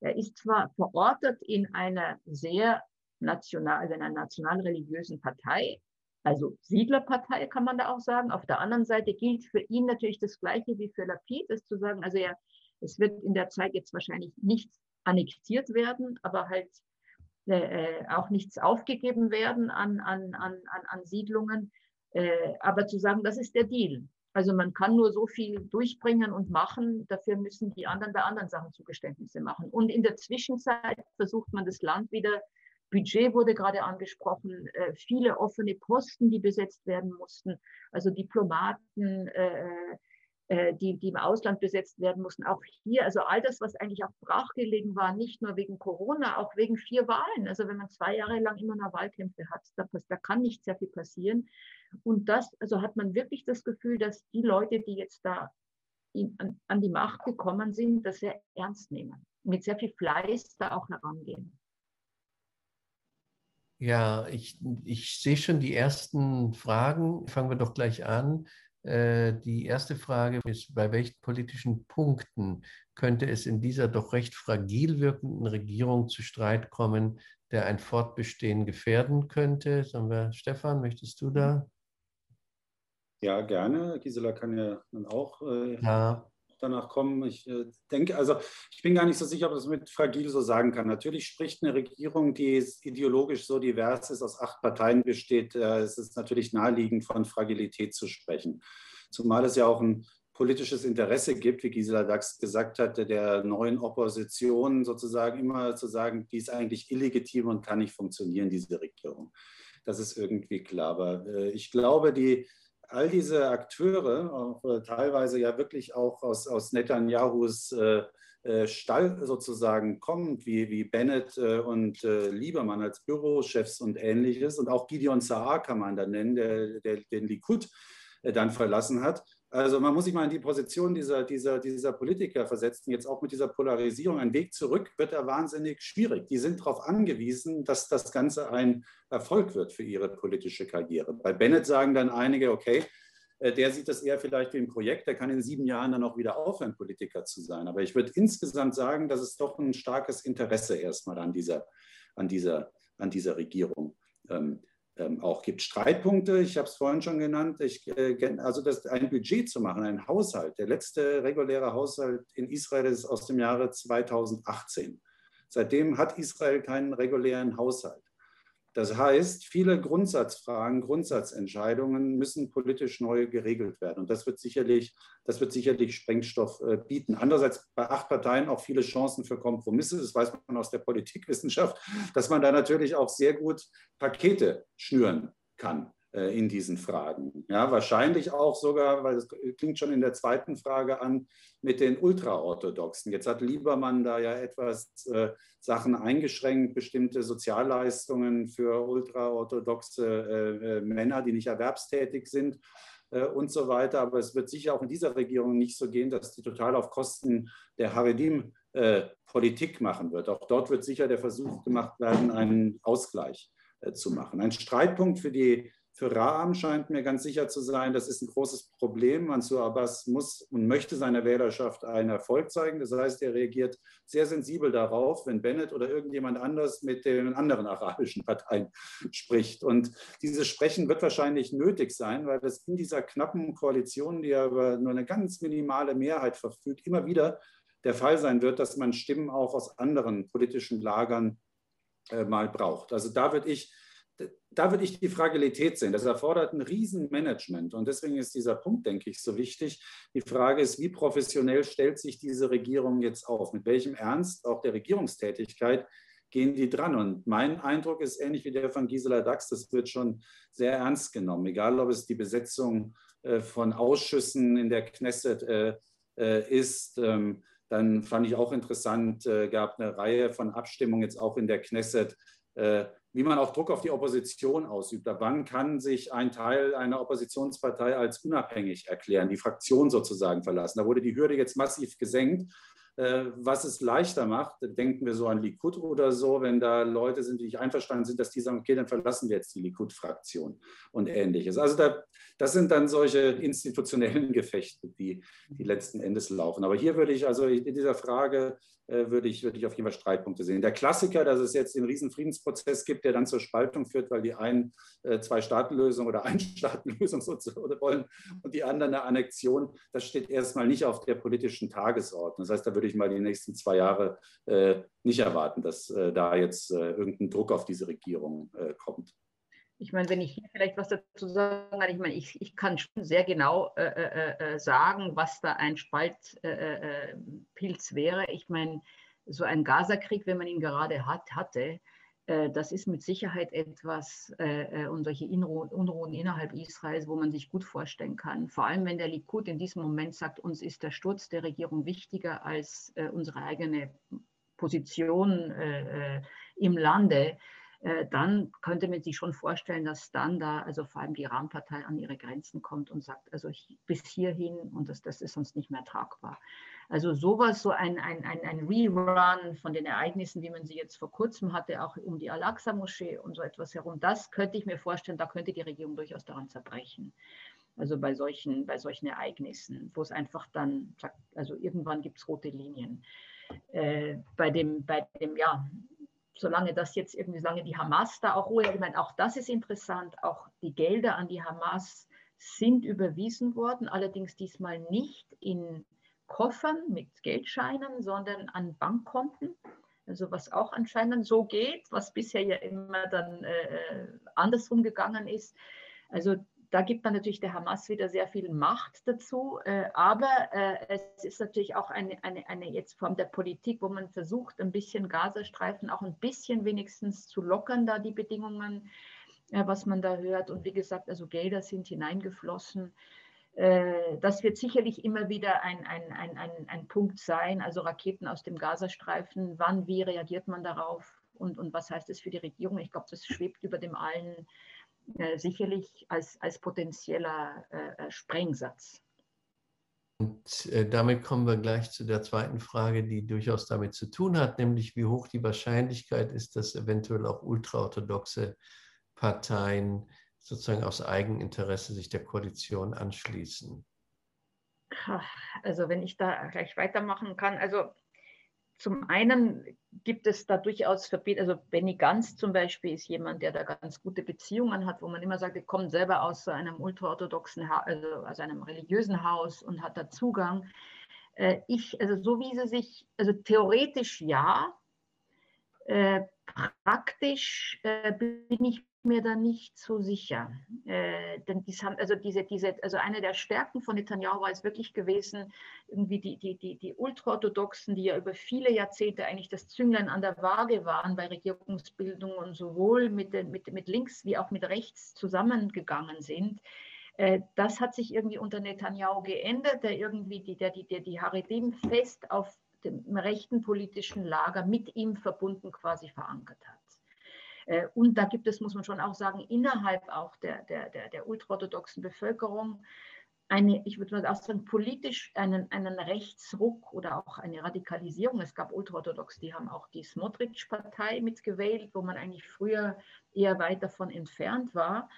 er ist zwar verortet in einer sehr national, also in einer nationalreligiösen Partei, also Siedlerpartei kann man da auch sagen. Auf der anderen Seite gilt für ihn natürlich das Gleiche wie für Lapid, ist zu sagen, also er, es wird in der Zeit jetzt wahrscheinlich nichts annektiert werden, aber halt äh, äh auch nichts aufgegeben werden an, an, an, an Siedlungen. Äh, aber zu sagen, das ist der Deal. Also man kann nur so viel durchbringen und machen. Dafür müssen die anderen bei anderen Sachen Zugeständnisse machen. Und in der Zwischenzeit versucht man das Land wieder. Budget wurde gerade angesprochen, äh, viele offene Posten, die besetzt werden mussten, also Diplomaten, äh, äh, die, die im Ausland besetzt werden mussten. Auch hier, also all das, was eigentlich auch brachgelegen war, nicht nur wegen Corona, auch wegen vier Wahlen. Also wenn man zwei Jahre lang immer noch Wahlkämpfe hat, da, da kann nicht sehr viel passieren. Und das, also hat man wirklich das Gefühl, dass die Leute, die jetzt da in, an, an die Macht gekommen sind, das sehr ernst nehmen, mit sehr viel Fleiß da auch herangehen. Ja, ich, ich sehe schon die ersten Fragen. Fangen wir doch gleich an. Äh, die erste Frage ist, bei welchen politischen Punkten könnte es in dieser doch recht fragil wirkenden Regierung zu Streit kommen, der ein Fortbestehen gefährden könnte? Sagen wir, Stefan, möchtest du da? Ja, gerne. Gisela kann ja dann auch äh, ja. Danach kommen. Ich äh, denke, also ich bin gar nicht so sicher, ob das mit fragil so sagen kann. Natürlich spricht eine Regierung, die ideologisch so divers ist, aus acht Parteien besteht. Äh, es ist natürlich naheliegend, von Fragilität zu sprechen. Zumal es ja auch ein politisches Interesse gibt, wie Gisela Dax gesagt hatte, der neuen Opposition sozusagen immer zu sagen, die ist eigentlich illegitim und kann nicht funktionieren, diese Regierung. Das ist irgendwie klar. Aber äh, ich glaube, die all diese Akteure, auch, äh, teilweise ja wirklich auch aus, aus Netanyahus äh, äh, Stall sozusagen kommt, wie, wie Bennett äh, und Liebermann als Bürochefs und ähnliches, und auch Gideon Saar kann man da nennen, der, der den Likud dann verlassen hat, Also man muss sich mal in die Position dieser, dieser, dieser Politiker versetzen, jetzt auch mit dieser Polarisierung. Ein Weg zurück wird da wahnsinnig schwierig. Die sind darauf angewiesen, dass das Ganze ein Erfolg wird für ihre politische Karriere. Bei Bennett sagen dann einige, okay, äh, der sieht das eher vielleicht wie ein Projekt, der kann in sieben Jahren dann auch wieder aufhören, Politiker zu sein. Aber ich würde insgesamt sagen, dass es doch ein starkes Interesse erstmal an dieser, an dieser, an dieser Regierung ähm, ähm, auch gibt. Streitpunkte, ich habe es vorhin schon genannt, ich, äh, also das, ein Budget zu machen, ein Haushalt. Der letzte reguläre Haushalt in Israel ist aus dem Jahre 2018. Seitdem hat Israel keinen regulären Haushalt. Das heißt, viele Grundsatzfragen, Grundsatzentscheidungen müssen politisch neu geregelt werden. Und das wird sicherlich, das wird sicherlich Sprengstoff äh, bieten. Andererseits bei acht Parteien auch viele Chancen für Kompromisse. Das weiß man aus der Politikwissenschaft, dass man da natürlich auch sehr gut Pakete schnüren kann. Äh, in diesen Fragen. Ja, wahrscheinlich auch sogar, weil es klingt schon in der zweiten Frage an, mit den Ultraorthodoxen. Jetzt hat Liebermann da ja etwas äh, Sachen eingeschränkt, bestimmte Sozialleistungen für ultraorthodoxe äh, äh, Männer, die nicht erwerbstätig sind äh, und so weiter. Aber es wird sicher auch in dieser Regierung nicht so gehen, dass die total auf Kosten der Haredim Politik machen wird. Auch dort wird sicher der Versuch gemacht werden, einen Ausgleich zu machen. Ein Streitpunkt für die für Raham scheint mir ganz sicher zu sein, das ist ein großes Problem. Mansur Abbas muss und möchte seiner Wählerschaft einen Erfolg zeigen. Das heißt, er reagiert sehr sensibel darauf, wenn Bennett oder irgendjemand anders mit den anderen arabischen Parteien spricht. Und dieses Sprechen wird wahrscheinlich nötig sein, weil es in dieser knappen Koalition, die ja über nur eine ganz minimale Mehrheit verfügt, immer wieder der Fall sein wird, dass man Stimmen auch aus anderen politischen Lagern äh, mal braucht. Also da würde ich da würde ich die Fragilität sehen. Das erfordert ein Riesenmanagement. Und deswegen ist dieser Punkt, denke ich, so wichtig. Die Frage ist, wie professionell stellt sich diese Regierung jetzt auf? Mit welchem Ernst auch der Regierungstätigkeit gehen die dran? Und mein Eindruck ist ähnlich wie der von Gisela Dax, das wird schon sehr ernst genommen. Egal, ob es die Besetzung äh, von Ausschüssen in der Knesset äh, äh, ist, ähm, dann fand ich auch interessant, gab eine Reihe von Abstimmungen jetzt auch in der Knesset, wie man auch Druck auf die Opposition ausübt. Wann kann sich ein Teil einer Oppositionspartei als unabhängig erklären, die Fraktion sozusagen verlassen? Da wurde die Hürde jetzt massiv gesenkt. Äh, was es leichter macht, denken wir so an Likud oder so, wenn da Leute sind, die nicht einverstanden sind, dass die sagen, okay, dann verlassen wir jetzt die Likud-Fraktion und ähnliches. Also da, das sind dann solche institutionellen Gefechte, die, die letzten Endes laufen. Aber hier würde ich also in dieser Frage würde ich, würde ich auf jeden Fall Streitpunkte sehen. Der Klassiker, dass es jetzt den Riesenfriedensprozess gibt, der dann zur Spaltung führt, weil die einen äh, Zwei-Staaten-Lösung oder Ein-Staaten-Lösung wollen und die anderen eine Annexion, das steht erstmal nicht auf der politischen Tagesordnung. Das heißt, da würde ich mal die nächsten zwei Jahre äh, nicht erwarten, dass äh, da jetzt äh, irgendein Druck auf diese Regierung äh, kommt. Ich meine, wenn ich hier vielleicht was dazu sagen kann, ich meine, ich, ich kann schon sehr genau äh, äh, äh sagen, was da ein Spaltpilz äh, äh wäre. Ich meine, so ein Gazakrieg, wenn man ihn gerade hat, hatte, äh, das ist mit Sicherheit etwas und solche Unruhen innerhalb Israels, wo man sich gut vorstellen kann. Vor allem, wenn der Likud in diesem Moment sagt, uns ist der Sturz der Regierung wichtiger als unsere eigene Position im Lande äh, dann könnte man sich schon vorstellen, dass dann da, also vor allem die Rahmenpartei an ihre Grenzen kommt und sagt, also bis hierhin und das, das ist sonst nicht mehr tragbar. Also sowas, so ein, ein, ein, ein Rerun von den Ereignissen, wie man sie jetzt vor kurzem hatte, auch um die Al-Aqsa-Moschee und so etwas herum, das könnte ich mir vorstellen, da könnte die Regierung durchaus daran zerbrechen. Also bei solchen, bei solchen Ereignissen, wo es einfach dann also irgendwann gibt es rote Linien. Äh, bei dem, bei dem, ja, solange das jetzt irgendwie, solange die Hamas da auch Ruhe, ich meine, auch das ist interessant, auch die Gelder an die Hamas sind überwiesen worden, allerdings diesmal nicht in Koffern mit Geldscheinen, sondern an Bankkonten. Also was auch anscheinend so geht, was bisher ja immer dann äh, andersrum gegangen ist. Also da gibt man natürlich der Hamas wieder sehr viel Macht dazu. Äh, aber äh, es ist natürlich auch eine, eine, eine jetzt Form der Politik, wo man versucht, ein bisschen Gazastreifen auch ein bisschen wenigstens zu lockern, da die Bedingungen, äh, was man da hört. Und wie gesagt, also Gelder sind hineingeflossen. Das wird sicherlich immer wieder ein, ein, ein, ein, ein Punkt sein, also Raketen aus dem Gazastreifen. Wann, wie reagiert man darauf und, und was heißt es für die Regierung? Ich glaube, das schwebt über dem allen äh, sicherlich als, als potenzieller äh, äh, Sprengsatz. Und äh, damit kommen wir gleich zu der zweiten Frage, die durchaus damit zu tun hat, nämlich wie hoch die Wahrscheinlichkeit ist, dass eventuell auch ultraorthodoxe Parteien sozusagen aus Eigeninteresse sich der Koalition anschließen. Also wenn ich da gleich weitermachen kann, also zum einen gibt es da durchaus Verbindungen, also Benny Ganz zum Beispiel ist jemand, der da ganz gute Beziehungen hat, wo man immer sagt, er kommt selber aus einem ultraorthodoxen, also aus einem religiösen Haus und hat da Zugang. Äh, ich, also so wie sie sich, also theoretisch ja, äh, praktisch äh, bin ich mir da nicht so sicher. Äh, denn dies haben, also, diese, diese, also eine der Stärken von Netanyahu war es wirklich gewesen, irgendwie die, die, die, die Ultraorthodoxen, die ja über viele Jahrzehnte eigentlich das Zünglein an der Waage waren bei Regierungsbildung und sowohl mit, den, mit, mit links wie auch mit rechts zusammengegangen sind. Äh, das hat sich irgendwie unter Netanyahu geändert, der irgendwie die, der, die, der die Haredim fest auf dem rechten politischen Lager mit ihm verbunden quasi verankert hat. Äh, und da gibt es, muss man schon auch sagen, innerhalb auch der, der, der, der ultraorthodoxen Bevölkerung eine, ich würde mal auch sagen, politisch einen, einen Rechtsruck oder auch eine Radikalisierung. Es gab Ultraorthodox, die haben auch die Smotrich-Partei mitgewählt, wo man eigentlich früher eher weit davon entfernt war.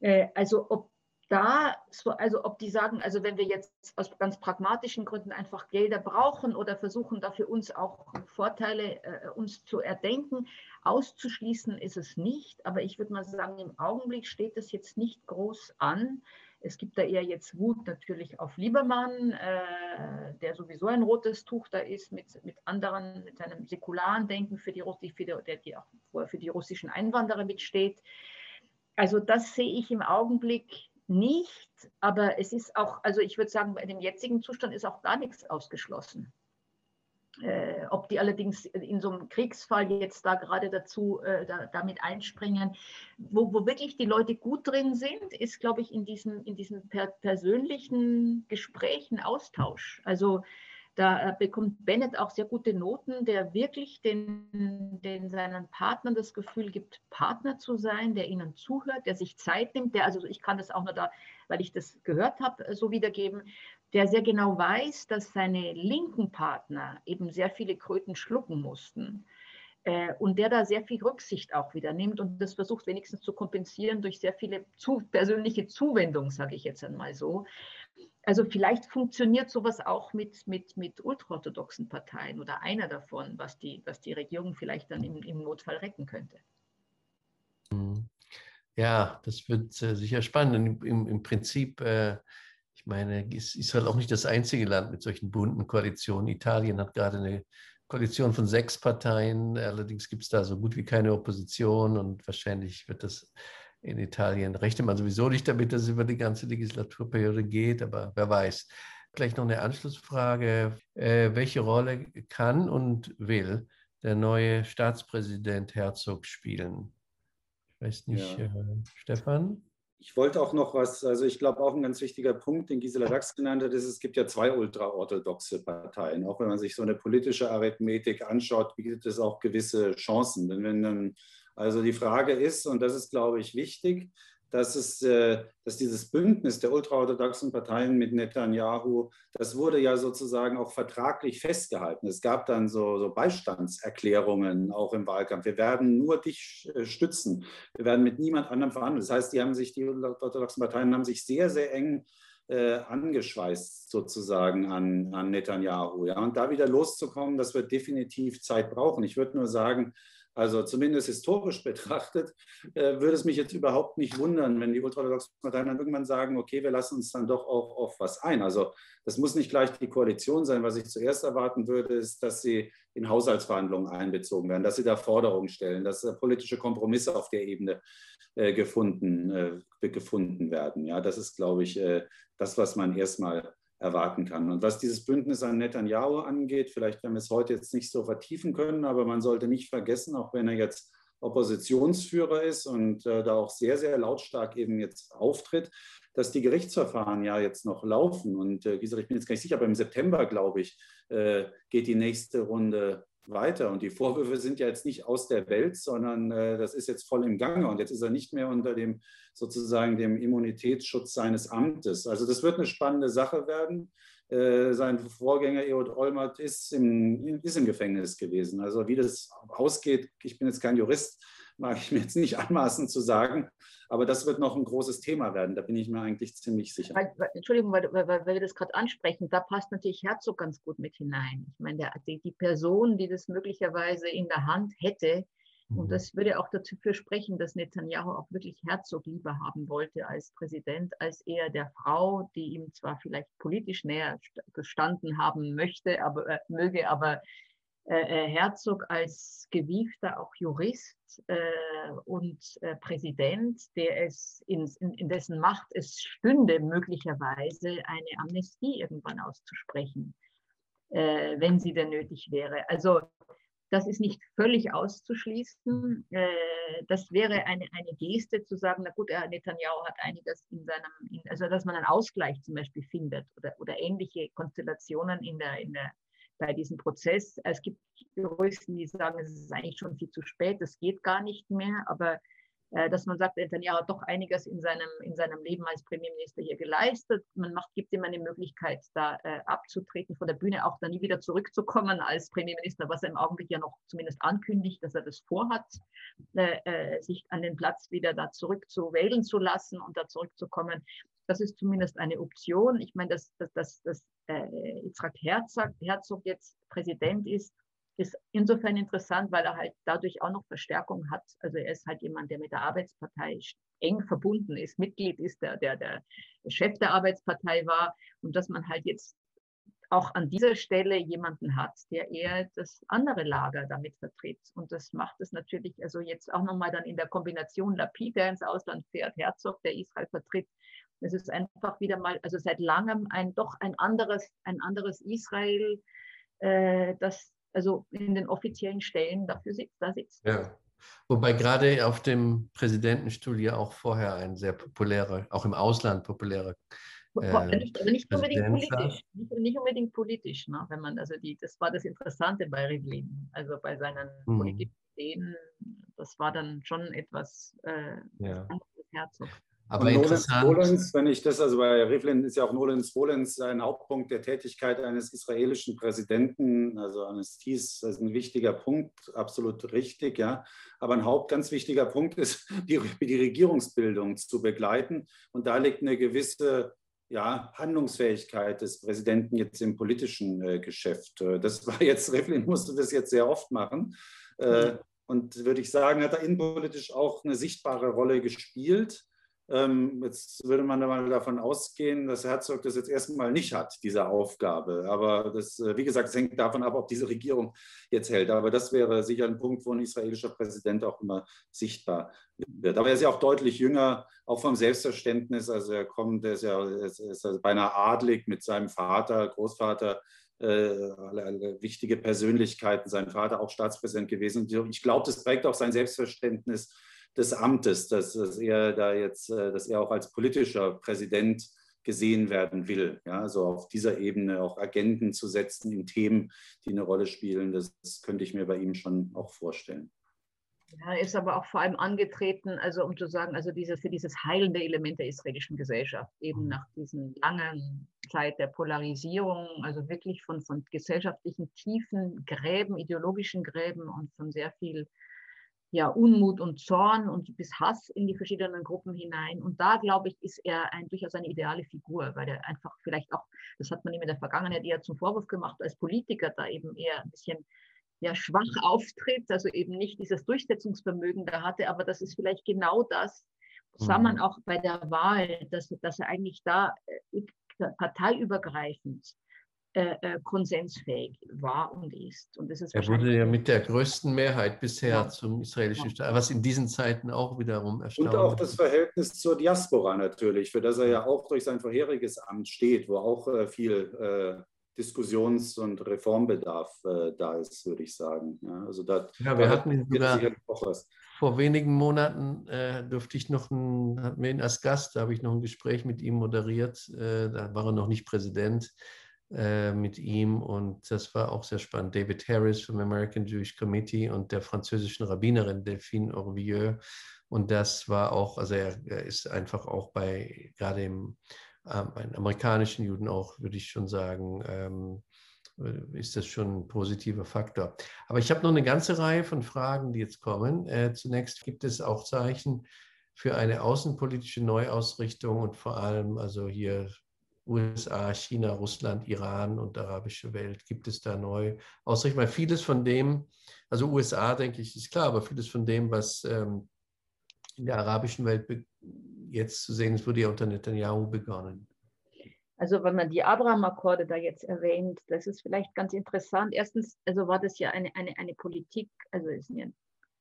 Äh, also ob da, so, also ob die sagen, also wenn wir jetzt aus ganz pragmatischen Gründen einfach Gelder brauchen oder versuchen, da für uns auch Vorteile äh, uns zu erdenken, auszuschließen ist es nicht. Aber ich würde mal sagen, im Augenblick steht es jetzt nicht groß an. Es gibt da eher jetzt Wut natürlich auf Liebermann, äh, der sowieso ein rotes Tuch da ist, mit, mit anderen, mit seinem säkularen Denken für die, für die, der, die auch für die russischen Einwanderer mitsteht. Also das sehe ich im Augenblick nicht, aber es ist auch, also ich würde sagen, bei dem jetzigen Zustand ist auch gar nichts ausgeschlossen. Äh, ob die allerdings in so einem Kriegsfall jetzt da gerade dazu äh, da, damit einspringen, wo, wo wirklich die Leute gut drin sind, ist, glaube ich, in diesem, in diesem per persönlichen Gesprächen, Austausch. Also da äh, bekommt Bennett auch sehr gute Noten, der wirklich den, den seinen Partnern das Gefühl gibt, Partner zu sein, der ihnen zuhört, der sich Zeit nimmt, der, also ich kann das auch nur da, weil ich das gehört habe, äh, so wiedergeben, der sehr genau weiß, dass seine linken Partner eben sehr viele Kröten schlucken mussten äh, und der da sehr viel Rücksicht auch wieder nimmt und das versucht wenigstens zu kompensieren durch sehr viele zu, persönliche Zuwendung, sage ich jetzt einmal so. Also vielleicht funktioniert sowas auch mit, mit, mit ultraorthodoxen Parteien oder einer davon, was die, was die Regierung vielleicht dann im, im Notfall retten könnte. Mhm. Ja, das wird äh, sicher spannend. Im, im Prinzip, äh, ich meine, ist Israel auch nicht das einzige Land mit solchen bunten Koalitionen. Italien hat gerade eine Koalition von sechs Parteien. Allerdings gibt es da so gut wie keine Opposition und wahrscheinlich wird das in Italien rechnet man sowieso nicht damit, dass es über die ganze Legislaturperiode geht, aber wer weiß. Gleich noch eine Anschlussfrage. Äh, welche Rolle kann und will der neue Staatspräsident Herzog spielen? Ich weiß nicht, ja. äh, Stefan? Ich wollte auch noch was, also ich glaube auch ein ganz wichtiger Punkt, den Gisela Dax genannt hat, ist, es gibt ja zwei ultraorthodoxe Parteien. Auch wenn man sich so eine politische Arithmetik anschaut, bietet es auch gewisse Chancen. Denn wenn dann also die Frage ist, und das ist, glaube ich, wichtig, dass, es, äh, dass dieses Bündnis der ultraorthodoxen Parteien mit Netanyahu, das wurde ja sozusagen auch vertraglich festgehalten. Es gab dann so, so Beistandserklärungen auch im Wahlkampf. Wir werden nur dich äh, stützen. Wir werden mit niemand anderem verhandeln. Das heißt, die haben sich, die ultraorthodoxen Parteien haben sich sehr, sehr eng äh, angeschweißt sozusagen an, an Netanyahu. Ja? Und da wieder loszukommen, das wird definitiv Zeit brauchen. Ich würde nur sagen, also zumindest historisch betrachtet, äh, würde es mich jetzt überhaupt nicht wundern, wenn die ultraorthodoxen Parteien dann irgendwann sagen, okay, wir lassen uns dann doch auch auf was ein. Also das muss nicht gleich die Koalition sein. Was ich zuerst erwarten würde, ist, dass sie in Haushaltsverhandlungen einbezogen werden, dass sie da Forderungen stellen, dass äh, politische Kompromisse auf der Ebene äh, gefunden, äh, gefunden werden. Ja, das ist, glaube ich, äh, das, was man erstmal erwarten kann. Und was dieses Bündnis an Netanyahu angeht, vielleicht werden wir es heute jetzt nicht so vertiefen können, aber man sollte nicht vergessen, auch wenn er jetzt Oppositionsführer ist und äh, da auch sehr, sehr lautstark eben jetzt auftritt, dass die Gerichtsverfahren ja jetzt noch laufen. Und äh, ich bin jetzt gar nicht sicher, aber im September, glaube ich, äh, geht die nächste Runde weiter. Und die Vorwürfe sind ja jetzt nicht aus der Welt, sondern äh, das ist jetzt voll im Gange. Und jetzt ist er nicht mehr unter dem sozusagen dem Immunitätsschutz seines Amtes. Also das wird eine spannende Sache werden. Äh, sein Vorgänger Ehud Olmert ist im, ist im Gefängnis gewesen. Also wie das ausgeht, ich bin jetzt kein Jurist, mag ich mir jetzt nicht anmaßen zu sagen, aber das wird noch ein großes Thema werden, da bin ich mir eigentlich ziemlich sicher. Weil, Entschuldigung, weil, weil, weil, wir das gerade ansprechen, da passt natürlich Herzog ganz gut mit hinein. Ich meine, der, die, die Person, die das möglicherweise in der Hand hätte, und mhm. das würde auch dafür sprechen, dass Netanyahu auch wirklich Herzog lieber haben wollte als Präsident, als eher der Frau, die ihm zwar vielleicht politisch näher gestanden haben möchte, aber äh, möge, aber äh, äh, Herzog als gewiefter auch Jurist äh, und äh, Präsident, der es in, in, dessen Macht es stünde, möglicherweise eine Amnestie irgendwann auszusprechen, äh, wenn sie denn nötig wäre. Also das ist nicht völlig auszuschließen. Äh, das wäre eine, eine Geste zu sagen, na gut, Netanyahu hat einiges in seinem, in, also dass man einen Ausgleich zum Beispiel findet oder, oder ähnliche Konstellationen in der, in der, bei diesem Prozess. Es gibt Juristen, die sagen, es ist eigentlich schon viel zu spät, es geht gar nicht mehr, aber äh, dass man sagt, Netanyahu hat doch einiges in seinem, in seinem Leben als Premierminister hier geleistet. Man macht, gibt ihm eine Möglichkeit, da äh, abzutreten von der Bühne, auch dann nie wieder zurückzukommen als Premierminister, was er im Augenblick ja noch zumindest ankündigt, dass er das vorhat, äh, äh sich an den Platz wieder da zurück zu lassen und da zurückzukommen. Das ist zumindest eine Option. Ich meine, dass, dass, dass, dass äh, Yitzhak Herzog, Herzog jetzt Präsident ist, ist insofern interessant, weil er halt dadurch auch noch Verstärkung hat. Also er ist halt jemand, der mit der Arbeitspartei eng verbunden ist, Mitglied ist, der, der, der Chef der Arbeitspartei war und dass man halt jetzt auch an dieser Stelle jemanden hat, der eher das andere Lager damit vertritt. Und das macht es natürlich, also jetzt auch nochmal dann in der Kombination Lapid, der ins Ausland fährt, Herzog, der Israel vertritt. Es ist einfach wieder mal, also seit langem ein doch ein anderes, ein anderes Israel, äh, das also in den offiziellen Stellen dafür sitzt, da sitzt. Ja. Wobei gerade auf dem Präsidentenstuhl ja auch vorher ein sehr populärer, auch im Ausland populärer äh, nicht, also nicht unbedingt politisch, nicht, nicht, unbedingt politisch, ne? wenn man, also die, das war das Interessante bei Rivlin, also bei seinen hm. politischen Ideen, das war dann schon etwas äh, ja. Herzog. Aber interessant. Nolens, wenn ich das, also bei Rivlin ist ja auch Nolens Volens ein Hauptpunkt der Tätigkeit eines israelischen Präsidenten, also eines TIS, das ist ein wichtiger Punkt, absolut richtig, ja. Aber ein Haupt, ganz wichtiger Punkt ist, die, die Regierungsbildung zu begleiten. Und da liegt eine gewisse ja, Handlungsfähigkeit des Präsidenten jetzt im politischen äh, Geschäft. Das war jetzt, Rivlin musste das jetzt sehr oft machen. Äh, mhm. und würde ich sagen, hat er innenpolitisch auch eine sichtbare Rolle gespielt. Ähm, jetzt würde man mal davon ausgehen, dass Herzog das jetzt erstmal nicht hat, diese Aufgabe. Aber das, äh, wie gesagt, es hängt davon ab, ob diese Regierung jetzt hält. Aber das wäre sicher ein Punkt, wo ein israelischer Präsident auch immer sichtbar wird. Aber er ist ja auch deutlich jünger, auch vom Selbstverständnis. Also er kommt, er ist ja ist, ist also beinahe adlig mit seinem Vater, Großvater. Äh, alle, alle wichtige Persönlichkeiten, sein Vater auch Staatspräsident gewesen. Ich glaube, das prägt auch sein Selbstverständnis des Amtes, dass, dass er da jetzt, äh, dass er auch als politischer Präsident gesehen werden will. Ja, also auf dieser Ebene auch Agenten zu setzen in Themen, die eine Rolle spielen, das, das könnte ich mir bei ihm schon auch vorstellen. Ja, er ist aber auch vor allem angetreten, also um zu sagen, also diese, für dieses heilende Element der israelischen Gesellschaft, eben nach diesen langen Zeit der Polarisierung, also wirklich von, von gesellschaftlichen tiefen Gräben, ideologischen Gräben und von sehr viel ja, Unmut und Zorn und bis Hass in die verschiedenen Gruppen hinein. Und da, glaube ich, ist er ein, durchaus eine ideale Figur, weil er einfach vielleicht auch, das hat man ihm in der Vergangenheit eher zum Vorwurf gemacht, als Politiker da eben eher ein bisschen ja, schwach auftritt, also eben nicht dieses Durchsetzungsvermögen da hatte, aber das ist vielleicht genau das, sah man mhm. auch bei der Wahl, dass, dass er eigentlich da äh, parteiübergreifend äh, äh, konsensfähig war und ist. Und das ist er wurde ja mit der größten Mehrheit bisher ja. zum israelischen Staat, was in diesen Zeiten auch wiederum erstaunlich Und auch das Verhältnis zur Diaspora natürlich, für das er ja auch durch sein vorheriges Amt steht, wo auch äh, viel äh, Diskussions- und Reformbedarf äh, da ist, würde ich sagen. Ja, also da, ja wir hatten ihn sogar vor wenigen Monaten äh, durfte ich noch ein, hatten wir ihn als Gast, da habe ich noch ein Gespräch mit ihm moderiert, äh, da war er noch nicht Präsident äh, mit ihm und das war auch sehr spannend. David Harris vom American Jewish Committee und der französischen Rabbinerin Delphine Orvieux. Und das war auch, also er, er ist einfach auch bei, gerade im den amerikanischen Juden auch, würde ich schon sagen, ähm, äh, ist das schon ein positiver Faktor. Aber ich habe noch eine ganze Reihe von Fragen, die jetzt kommen. Äh, zunächst gibt es auch Zeichen für eine außenpolitische Neuausrichtung und vor allem also hier USA, China, Russland, Iran und arabische Welt. Gibt es da neu Ausrichtung? Weil vieles von dem, also USA denke ich, ist klar, aber vieles von dem, was ähm, in der arabischen Welt jetzt zu sehen ist, wurde ja unter Netanyahu begonnen. Also wenn man die Abraham-Akkorde da jetzt erwähnt, das ist vielleicht ganz interessant. Erstens, also war das ja eine, eine, eine Politik, also es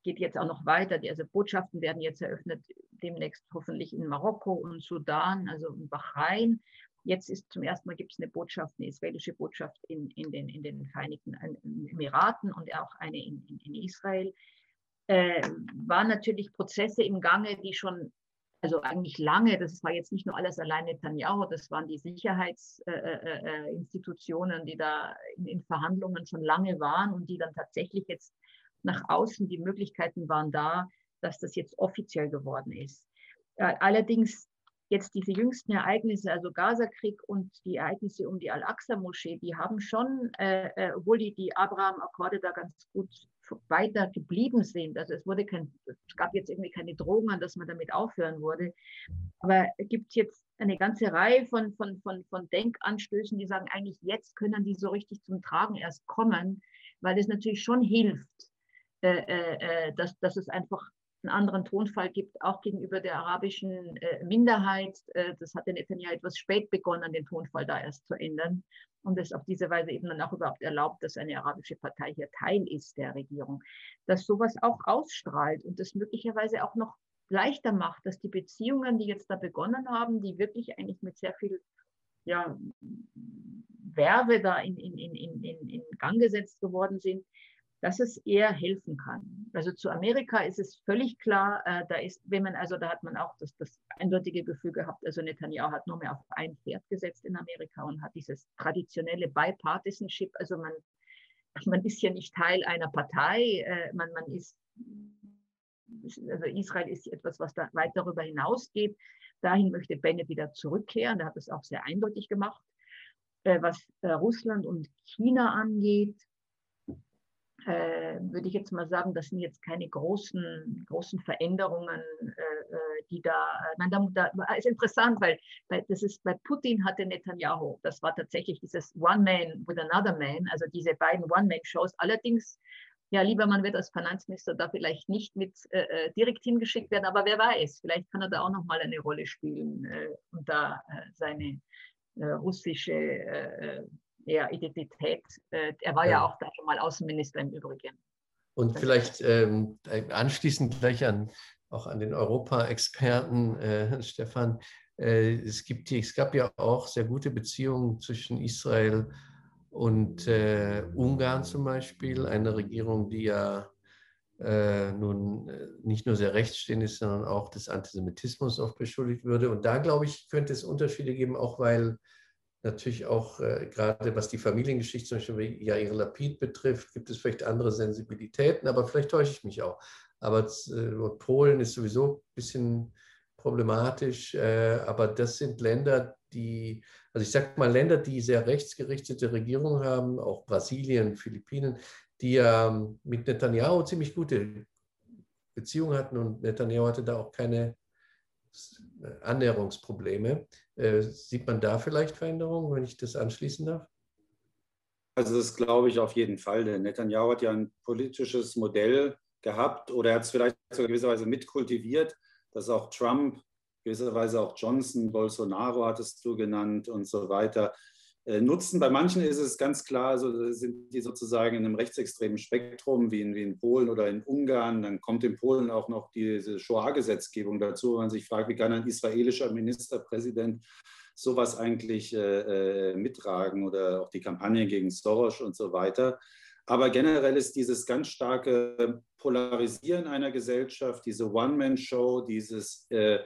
geht jetzt auch noch weiter. Die, also Botschaften werden jetzt eröffnet, demnächst hoffentlich in Marokko und Sudan, also in Bahrain. Jetzt ist zum ersten Mal gibt es eine Botschaft, eine israelische Botschaft in, in, den, in den Vereinigten Emiraten und auch eine in, in, in Israel. Äh, waren natürlich Prozesse im Gange, die schon also eigentlich lange, das war jetzt nicht nur alles allein Netanyahu, das waren die Sicherheitsinstitutionen, äh, äh, äh die da in, in, Verhandlungen schon lange waren und die dann tatsächlich jetzt nach außen, die Möglichkeiten waren da, dass das jetzt offiziell geworden ist. Äh, allerdings jetzt diese jüngsten Ereignisse, also Gaza-Krieg und die Ereignisse um die Al-Aqsa-Moschee, die haben schon, äh, äh obwohl die, die Abraham-Akkorde da ganz gut weiter geblieben sind. Also es wurde kein, es gab jetzt irgendwie keine Drohungen, dass man damit aufhören würde. Aber es gibt jetzt eine ganze Reihe von, von, von, von Denkanstößen, die sagen, eigentlich jetzt können die so richtig zum Tragen erst kommen, weil es natürlich schon hilft, äh, äh, äh dass, dass es einfach einen anderen Tonfall gibt, auch gegenüber der arabischen äh, Minderheit. Äh, das hat in Netanyahu etwas spät begonnen, den Tonfall da erst zu ändern und es auf diese Weise eben dann auch überhaupt erlaubt, dass eine arabische Partei hier Teil ist der Regierung, dass sowas auch ausstrahlt und das möglicherweise auch noch leichter macht, dass die Beziehungen, die jetzt da begonnen haben, die wirklich eigentlich mit sehr viel ja, Werbe da in, in, in, in, in Gang gesetzt geworden sind, dass es eher helfen kann. Also zu Amerika ist es völlig klar, äh, da ist, wenn man, also da hat man auch das, das eindeutige Gefühl gehabt, also Netanyahu hat nur mehr auf ein Pferd gesetzt in Amerika und hat dieses traditionelle Bipartisanship, also man, man ist ja nicht Teil einer Partei, äh, man, man ist, also Israel ist etwas, was da weit darüber hinausgeht. Dahin möchte Bennett wieder zurückkehren, der hat es auch sehr eindeutig gemacht. Äh, was äh, Russland und China angeht, äh, würde ich jetzt mal sagen, das sind jetzt keine großen, großen Veränderungen, äh, äh die da, nein, da, da ist interessant, weil, weil das ist, bei Putin hatte Netanyahu, das war tatsächlich dieses One Man with Another Man, also diese beiden One-Man-Shows. Allerdings, ja, lieber man wird als Finanzminister da vielleicht nicht mit äh, äh, direkt hingeschickt werden, aber wer weiß, vielleicht kann er da auch nochmal eine Rolle spielen äh, und da seine russische ja, Identität. Äh, er war ja. ja auch da schon mal Außenminister im Übrigen. Und vielleicht ähm, anschließend gleich an, auch an den Europa-Experten, äh, Stefan. Äh, es, gibt, es gab ja auch sehr gute Beziehungen zwischen Israel und äh, Ungarn zum Beispiel, eine Regierung, die ja äh, nun äh, nicht nur sehr rechtsstehend ist, sondern auch des Antisemitismus oft beschuldigt würde. Und da, glaube ich, könnte es Unterschiede geben, auch weil natürlich auch äh, gerade was die Familiengeschichte zum Beispiel Jair Lapid betrifft, gibt es vielleicht andere Sensibilitäten, aber vielleicht täusche ich mich auch. Aber äh, Polen ist sowieso ein bisschen problematisch, äh, aber das sind Länder, die, also ich sage mal Länder, die sehr rechtsgerichtete Regierungen haben, auch Brasilien, Philippinen, die ja ähm, mit Netanyahu ziemlich gute Beziehungen hatten und Netanyahu hatte da auch keine Annäherungsprobleme. Äh, sieht man da vielleicht Veränderungen, wenn ich das anschließen darf? Also das glaube ich auf jeden Fall. Der Netanyahu hat ja ein politisches Modell gehabt oder er hat es vielleicht sogar gewisserweise mitkultiviert, dass auch Trump, gewisserweise auch Johnson, Bolsonaro hattest du genannt und so weiter, nutzen. Bei manchen ist es ganz klar, also sind die sozusagen in einem rechtsextremen Spektrum, wie in, wie in Polen oder in Ungarn. Dann kommt in Polen auch noch diese Shoah-Gesetzgebung dazu, wo man sich fragt, wie kann ein israelischer Ministerpräsident sowas eigentlich äh, äh, mittragen oder auch die Kampagne gegen Soros und so weiter. Aber generell ist dieses ganz starke Polarisieren einer Gesellschaft, diese One-Man-Show, dieses äh,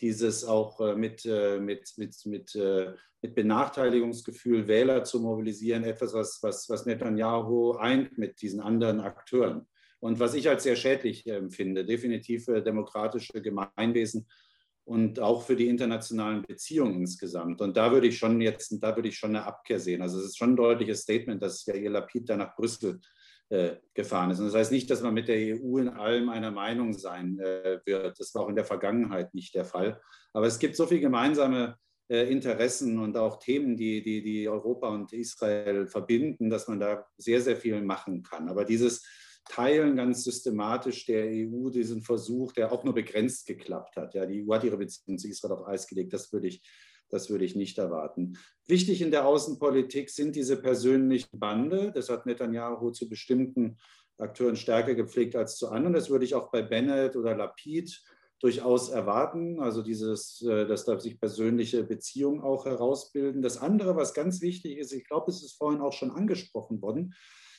dieses auch äh, mit, äh, mit, mit, mit, äh, mit Benachteiligungsgefühl Wähler zu mobilisieren, etwas, was, was, was Netanyahu eint mit diesen anderen Akteuren. Und was ich als sehr schädlich empfinde, definitiv für demokratische Gemeinwesen und auch für die internationalen Beziehungen insgesamt. Und da würde ich schon jetzt, da würde ich schon eine Abkehr sehen. Also es ist schon ein deutliches Statement, dass Yair Lapid da nach Brüssel äh, gefahren ist. Und das heißt nicht, dass man mit der EU in allem einer Meinung sein äh, wird. Das war auch in der Vergangenheit nicht der Fall. Aber es gibt so viele gemeinsame äh, Interessen und auch Themen, die, die, die Europa und Israel verbinden, dass man da sehr, sehr viel machen kann. Aber dieses Teilen ganz systematisch der EU, diesen Versuch, der auch nur begrenzt geklappt hat. Ja, die EU hat ihre Beziehung zu Israel auf Eis gelegt. Das würde ich, das würde ich nicht erwarten. Wichtig in der Außenpolitik sind diese persönlichen Bande. Das hat Netanyahu zu bestimmten Akteuren stärker gepflegt als zu anderen. Das würde ich auch bei Bennett oder Lapid durchaus erwarten. Also dieses, äh, dass da sich persönliche Beziehungen auch herausbilden. Das andere, was ganz wichtig ist, ich glaube, es ist vorhin auch schon angesprochen worden,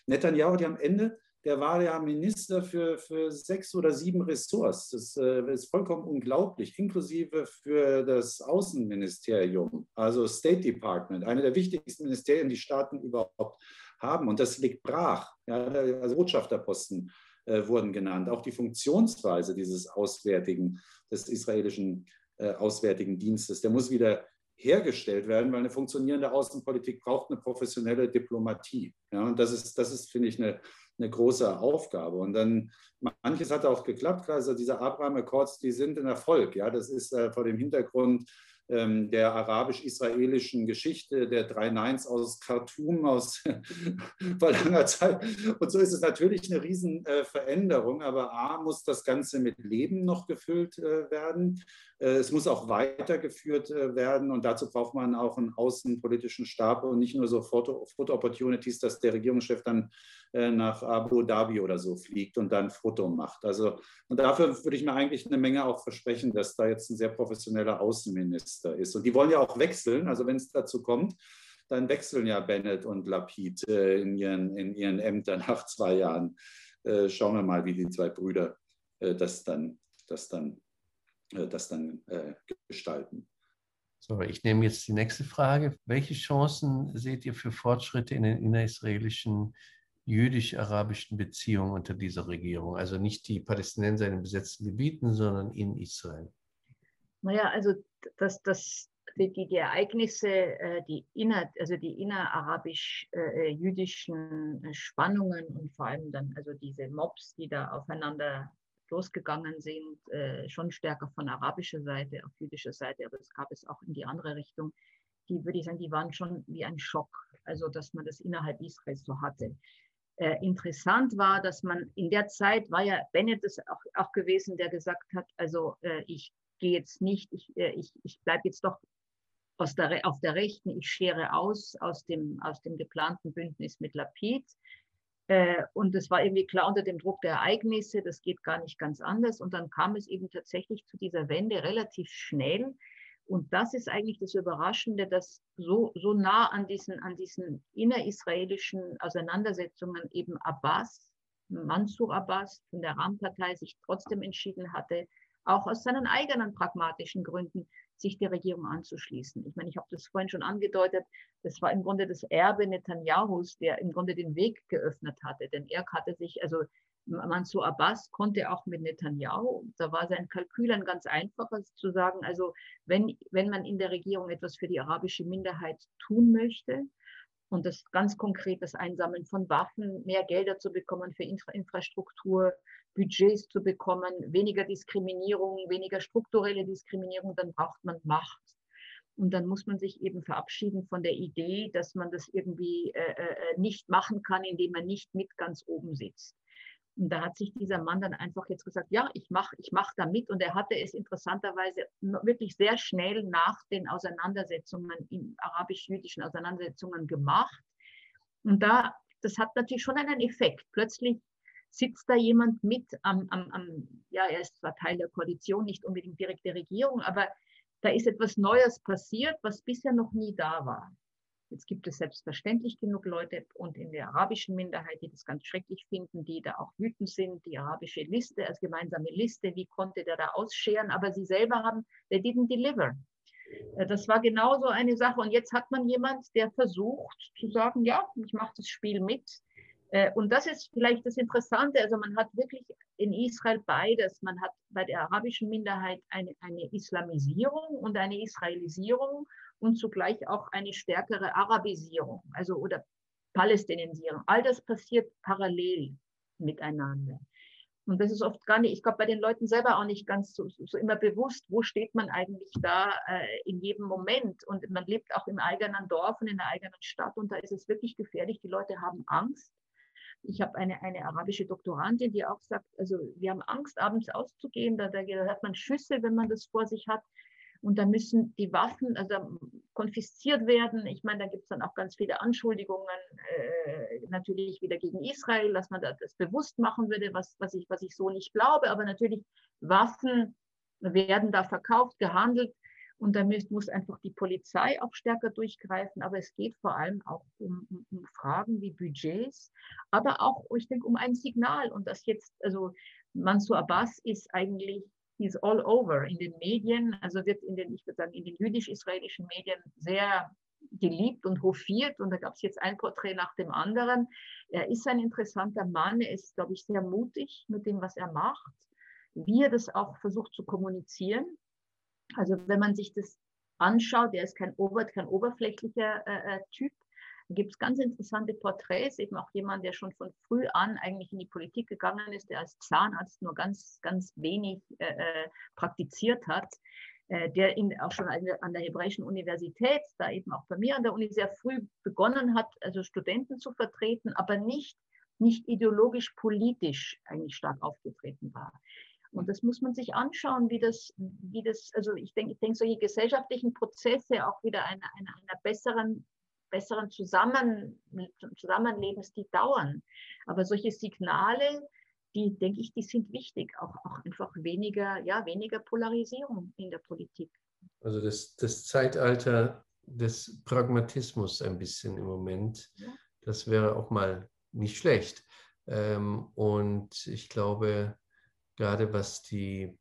Netanyahu ja am Ende der war ja Minister für, für sechs oder sieben Ressorts. Das äh, ist vollkommen unglaublich, inklusive für das Außenministerium, also State Department, eine der wichtigsten Ministerien, die Staaten überhaupt haben. Und das liegt brach. Ja, also Botschafterposten äh, wurden genannt. Auch die Funktionsweise dieses Auswärtigen, des israelischen äh, Auswärtigen Dienstes, der muss wieder hergestellt werden, weil eine funktionierende Außenpolitik braucht eine professionelle Diplomatie. Ja, und das ist, das ist, finde ich, eine, eine große Aufgabe. Und dann, manches hat auch geklappt, also diese Abraham Accords, die sind ein Erfolg. Ja, das ist äh, vor dem Hintergrund der arabisch-israelischen Geschichte, der drei Neins aus Khartoum aus vor langer Zeit. Und so ist es natürlich eine Riesenveränderung, aber A muss das Ganze mit Leben noch gefüllt äh, werden. Äh, es muss auch weitergeführt äh, werden und dazu braucht man auch einen außenpolitischen Stab und nicht nur so Foto-Opportunities, dass der Regierungschef dann nach Abu Dhabi oder so fliegt und dann Foto macht. Also und dafür würde ich mir eigentlich eine Menge auch versprechen, dass da jetzt ein sehr professioneller Außenminister ist. Und die wollen ja auch wechseln, also wenn es dazu kommt, dann wechseln ja Bennett und Lapid in, ihren, in ihren Ämtern nach zwei Jahren. Schauen wir mal, wie die zwei Brüder das dann, das dann äh, das dann äh, gestalten. So, ich nehme jetzt die nächste Frage. Welche Chancen seht ihr für Fortschritte in den innerisraelischen jüdisch-arabischen Beziehungen unter dieser Regierung? Also nicht die Palästinenser in den besetzten Gebieten, sondern in Israel. Naja, also das, das, die, die, die Ereignisse, äh, die inner, also die innerarabisch-jüdischen Spannungen und vor allem dann also diese Mobs, die da aufeinander losgegangen sind, äh, schon stärker von arabischer Seite auf jüdischer Seite, aber es gab es auch in die andere Richtung. Die würde ich sagen, die waren schon wie ein Schock, also dass man das innerhalb Israels so hatte. Äh, interessant war, dass man in der Zeit war ja Bennett es auch, auch gewesen, der gesagt hat, also äh, ich gehe jetzt nicht, ich, äh, ich, ich bleibe jetzt doch der, auf der Rechten, ich schere aus aus dem, aus dem geplanten Bündnis mit Lapid. Äh, und es war irgendwie klar unter dem Druck der Ereignisse, das geht gar nicht ganz anders. Und dann kam es eben tatsächlich zu dieser Wende relativ schnell. Und das ist eigentlich das Überraschende, dass so, so nah an diesen, an diesen innerisraelischen Auseinandersetzungen eben Abbas, Mansur Abbas von der Ram-Partei sich trotzdem entschieden hatte, auch aus seinen eigenen pragmatischen Gründen sich der Regierung anzuschließen. Ich meine, ich habe das vorhin schon angedeutet, das war im Grunde das Erbe Netanyahus, der im Grunde den Weg geöffnet hatte. Denn er hatte sich, also Mansour Abbas konnte auch mit Netanyahu, da war sein Kalkül ein ganz einfaches zu sagen, also wenn, wenn man in der Regierung etwas für die arabische Minderheit tun möchte, und das ganz konkret das Einsammeln von Waffen, mehr Gelder zu bekommen für Infra Infrastruktur, Budgets zu bekommen, weniger Diskriminierung, weniger strukturelle Diskriminierung, dann braucht man Macht. Und dann muss man sich eben verabschieden von der Idee, dass man das irgendwie äh, äh nicht machen kann, indem man nicht mit ganz oben sitzt. Und da hat sich dieser Mann dann einfach jetzt gesagt, ja, ich mache ich mach da mit. Und er hatte es interessanterweise wirklich sehr schnell nach den Auseinandersetzungen, in arabisch-jüdischen Auseinandersetzungen gemacht. Und da, das hat natürlich schon einen Effekt. Plötzlich sitzt da jemand mit am, am, am, ja, er ist zwar Teil der Koalition, nicht unbedingt direkt der Regierung, aber da ist etwas Neues passiert, was bisher noch nie da war. Jetzt gibt es selbstverständlich genug Leute und in der arabischen Minderheit, die das ganz schrecklich finden, die da auch wütend sind, die arabische Liste als gemeinsame Liste, wie konnte der da ausscheren, aber sie selber haben, they didn't deliver. Äh, das war genauso eine Sache und jetzt hat man jemand, der versucht zu sagen, ja, ich mache das Spiel mit, und das ist vielleicht das Interessante. Also man hat wirklich in Israel beides. Man hat bei der arabischen Minderheit eine, eine Islamisierung und eine Israelisierung und zugleich auch eine stärkere Arabisierung, also oder Palästinisierung. All das passiert parallel miteinander. Und das ist oft gar nicht, ich glaube, bei den Leuten selber auch nicht ganz so, so immer bewusst, wo steht man eigentlich da äh, in jedem Moment. Und man lebt auch im eigenen Dorf und in der eigenen Stadt und da ist es wirklich gefährlich. Die Leute haben Angst. Ich habe eine, eine arabische Doktorandin, die auch sagt, also wir haben Angst, abends auszugehen, da, da hört man Schüsse, wenn man das vor sich hat. Und da müssen die Waffen also konfisziert werden. Ich meine, da gibt es dann auch ganz viele Anschuldigungen, äh, natürlich wieder gegen Israel, dass man das bewusst machen würde, was, was, ich, was ich so nicht glaube. Aber natürlich, Waffen werden da verkauft, gehandelt. Und da muss, muss einfach die Polizei auch stärker durchgreifen. Aber es geht vor allem auch um, um, um Fragen wie Budgets, aber auch, ich denke, um ein Signal. Und das jetzt, also Mansour Abbas ist eigentlich he's all over in den Medien, also wird in den, ich würde sagen, in den jüdisch-israelischen Medien sehr geliebt und hofiert und da gab es jetzt ein Porträt nach dem anderen. Er ist ein interessanter Mann, er ist, glaube ich, sehr mutig mit dem, was er macht, wie er das auch versucht zu kommunizieren. Also wenn man sich das anschaut, er ist kein, Ober, kein oberflächlicher äh, äh Typ, gibt es ganz interessante Porträts, eben auch jemand, der schon von früh an eigentlich in die Politik gegangen ist, der als Zahnarzt nur ganz, ganz wenig äh, äh praktiziert hat, äh, der in, auch schon an der Hebräischen Universität, da eben auch bei mir an der Uni sehr früh begonnen hat, also Studenten zu vertreten, aber nicht, nicht ideologisch politisch eigentlich stark aufgetreten war. Und das muss man sich anschauen, wie das, wie das also ich denke, ich denke, solche gesellschaftlichen Prozesse auch wieder einer, einer, einer besseren besseren Zusammen, Zusammenlebens, die dauern. Aber solche Signale, die, denke ich, die sind wichtig. Auch, auch einfach weniger, ja, weniger Polarisierung in der Politik. Also das, das Zeitalter des Pragmatismus ein bisschen im Moment, ja. das wäre auch mal nicht schlecht. Ähm, und ich glaube, gerade was die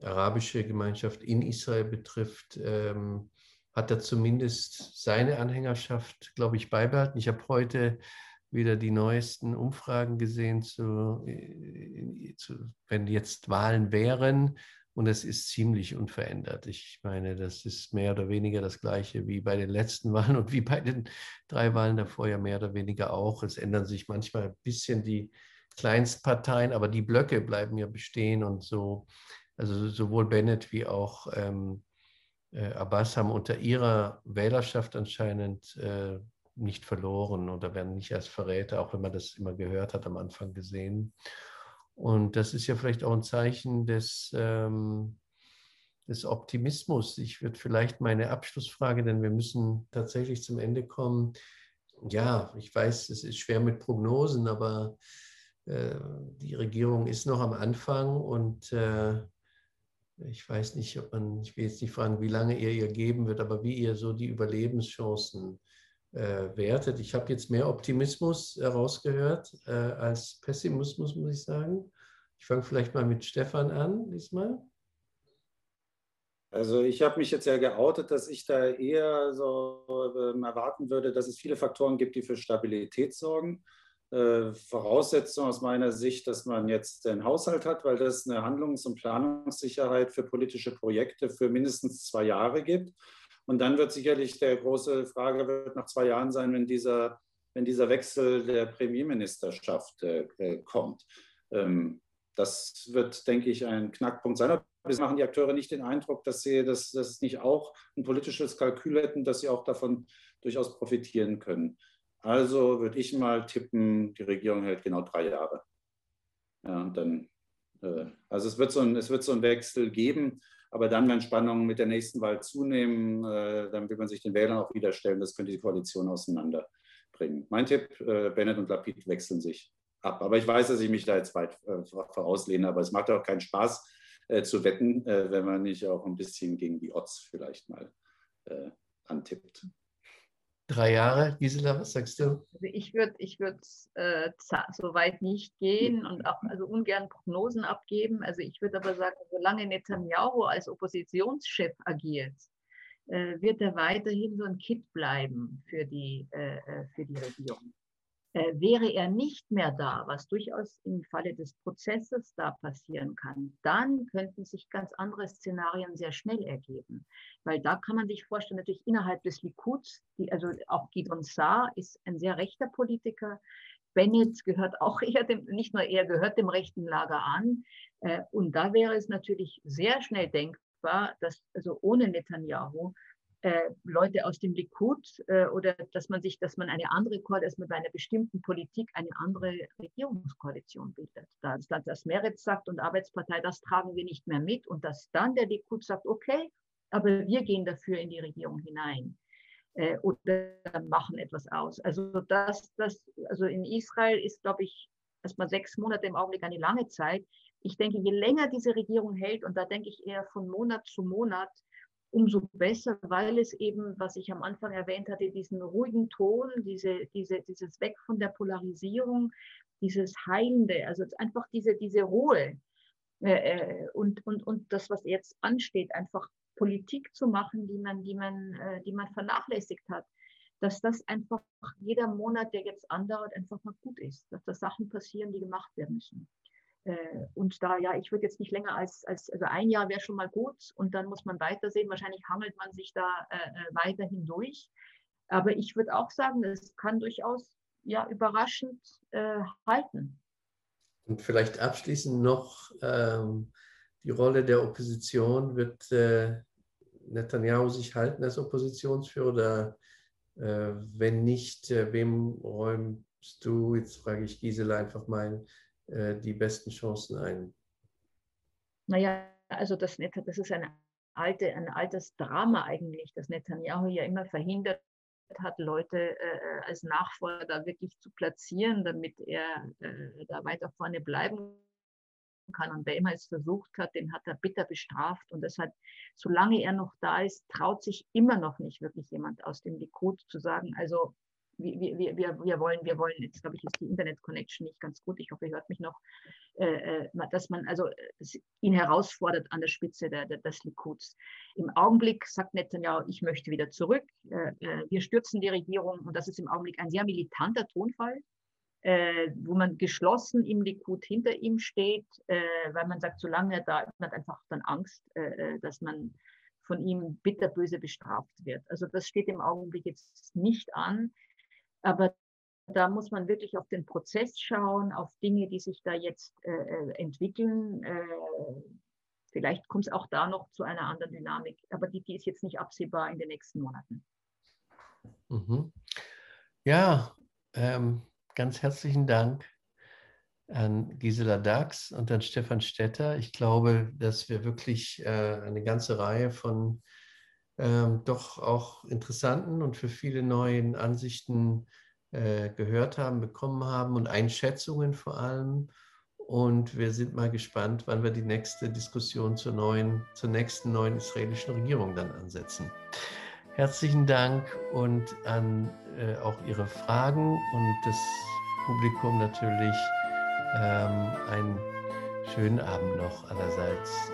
arabische Gemeinschaft in Israel betrifft, ähm, hat er zumindest seine Anhängerschaft, glaube ich, beibehalten. Ich habe heute wieder die neuesten Umfragen gesehen, zu, äh, zu, wenn jetzt Wahlen wären. Und es ist ziemlich unverändert. Ich meine, das ist mehr oder weniger das gleiche wie bei den letzten Wahlen und wie bei den drei Wahlen davor ja mehr oder weniger auch. Es ändern sich manchmal ein bisschen die Kleinstparteien, aber die Blöcke bleiben ja bestehen und so. Also sowohl Bennett wie auch ähm, äh, Abbas haben unter ihrer Wählerschaft anscheinend äh, nicht verloren oder werden nicht als Verräter, auch wenn man das immer gehört hat, am Anfang gesehen. Und das ist ja vielleicht auch ein Zeichen des, ähm, des Optimismus. Ich würde vielleicht meine Abschlussfrage, denn wir müssen tatsächlich zum Ende kommen. Ja, ich weiß, es ist schwer mit Prognosen, aber die Regierung ist noch am Anfang und äh, ich weiß nicht, ob man, ich will jetzt nicht fragen, wie lange ihr ihr geben wird, aber wie ihr so die Überlebenschancen äh, wertet. Ich habe jetzt mehr Optimismus herausgehört äh, als Pessimismus, muss ich sagen. Ich fange vielleicht mal mit Stefan an diesmal. Also ich habe mich jetzt ja geoutet, dass ich da eher so äh, erwarten würde, dass es viele Faktoren gibt, die für Stabilität sorgen. Äh, Voraussetzung aus meiner Sicht, dass man jetzt den Haushalt hat, weil das eine Handlungs- und Planungssicherheit für politische Projekte für mindestens zwei Jahre gibt. Und dann wird sicherlich der große Frage wird nach zwei Jahren sein, wenn dieser, wenn dieser Wechsel der Premierministerschaft äh, äh kommt. Ähm, das wird, denke ich, ein Knackpunkt sein. Aber es machen die Akteure nicht den Eindruck, dass sie das, das nicht auch ein politisches Kalkül hätten, dass sie auch davon durchaus profitieren können. Also würde ich mal tippen, die Regierung hält genau drei Jahre. Ja, und dann, äh, also es wird, so ein, es wird so einen Wechsel geben, aber dann, wenn Spannungen mit der nächsten Wahl zunehmen, äh, dann will man sich den Wählern auch wieder stellen. Das könnte die Koalition auseinanderbringen. Mein Tipp, äh, Bennett und Lapid wechseln sich ab. Aber ich weiß, dass ich mich da jetzt weit äh, vorauslehne, aber es macht auch keinen Spaß äh, zu wetten, äh, wenn man nicht auch ein bisschen gegen die Odds vielleicht mal antippt drei Jahre. Gisela, was sagst du? Also ich würde ich würd, äh, so weit nicht gehen und auch also ungern Prognosen abgeben. Also ich würde aber sagen, solange Netanyahu als Oppositionschef agiert, äh, wird er weiterhin so ein Kit bleiben für die, äh, äh für die Regierung. Äh, wäre er nicht mehr da, was durchaus im Falle des Prozesses da passieren kann, dann könnten sich ganz andere Szenarien sehr schnell ergeben. Weil da kann man sich vorstellen, natürlich innerhalb des Likuds, die, also auch Gidon Saar ist ein sehr rechter Politiker, Bennett gehört auch eher dem, nicht nur er gehört dem rechten Lager an. Äh, und da wäre es natürlich sehr schnell denkbar, dass also ohne Netanyahu äh, Leute aus dem Likud äh, oder dass man sich, dass man eine andere Koalition, bei einer bestimmten Politik eine andere Regierungskoalition bildet. Dass, das Meretz sagt und Arbeitspartei, das tragen wir nicht mehr mit und dass dann der Likud sagt, okay, aber wir gehen dafür in die Regierung hinein äh, oder machen etwas aus. Also das, das, also in Israel ist, glaube ich, erstmal sechs Monate im Augenblick eine lange Zeit. Ich denke, je länger diese Regierung hält, und da denke ich eher von Monat zu Monat, umso besser, weil es eben, was ich am Anfang erwähnt hatte, diesen ruhigen Ton, diese, diese, dieses Weg von der Polarisierung, dieses Heilende, also einfach diese, diese Ruhe äh, äh, und, und, und das, was jetzt ansteht, einfach Politik zu machen, die man, die man, äh, die man vernachlässigt hat, dass das einfach jeder Monat, der jetzt andauert, einfach mal gut ist, dass da Sachen passieren, die gemacht werden müssen. Äh, und da, ja, ich würde jetzt nicht länger als, als also ein Jahr wäre schon mal gut und dann muss man weitersehen. Wahrscheinlich hangelt man sich da äh, äh weiterhin durch. Aber ich würde auch sagen, es kann durchaus ja, überraschend äh, halten. Und vielleicht abschließend noch ähm, die Rolle der Opposition. Wird äh, Netanyahu sich halten als Oppositionsführer oder äh, wenn nicht, wem räumst du, jetzt frage ich Gisela einfach mal, äh, die besten Chancen ein? Naja, also das, das ist eine alte, ein altes Drama eigentlich, dass Netanyahu ja immer verhindert hat, Leute äh, als Nachfolger wirklich zu platzieren, damit er äh, da weiter vorne bleiben kann. Und wer immer es versucht hat, den hat er bitter bestraft. Und deshalb, solange er noch da ist, traut sich immer noch nicht wirklich jemand aus dem Likud zu sagen, also wir, wir, wir, wollen, wir wollen, jetzt glaube ich, ist die Internet-Connection nicht ganz gut. Ich hoffe, ihr hört mich noch, äh, äh dass man also äh, ihn herausfordert an der Spitze der, der, des Likuds. Im Augenblick sagt Netanyahu, ich möchte wieder zurück. Äh, äh, wir stürzen die Regierung und das ist im Augenblick ein sehr militanter Tonfall. Äh, wo man geschlossen im Likud hinter ihm steht, weil man sagt, solange er da ist, man hat einfach dann Angst, dass man von ihm bitterböse bestraft wird. Also das steht im Augenblick jetzt nicht an. Aber da muss man wirklich auf den Prozess schauen, auf Dinge, die sich da jetzt äh, äh entwickeln. Äh, vielleicht kommt es auch da noch zu einer anderen Dynamik, aber die, die ist jetzt nicht absehbar in den nächsten Monaten. Mhm. Ja, ähm, ganz herzlichen Dank an Gisela Dax und an Stefan Stetter. Ich glaube, dass wir wirklich äh, eine ganze Reihe von ähm, doch auch interessanten und für viele neuen Ansichten äh, gehört haben, bekommen haben und Einschätzungen vor allem. Und wir sind mal gespannt, wann wir die nächste Diskussion zur, neuen, zur nächsten neuen israelischen Regierung dann ansetzen. Herzlichen Dank und an äh, auch Ihre Fragen und das Publikum natürlich ähm, einen schönen Abend noch allerseits.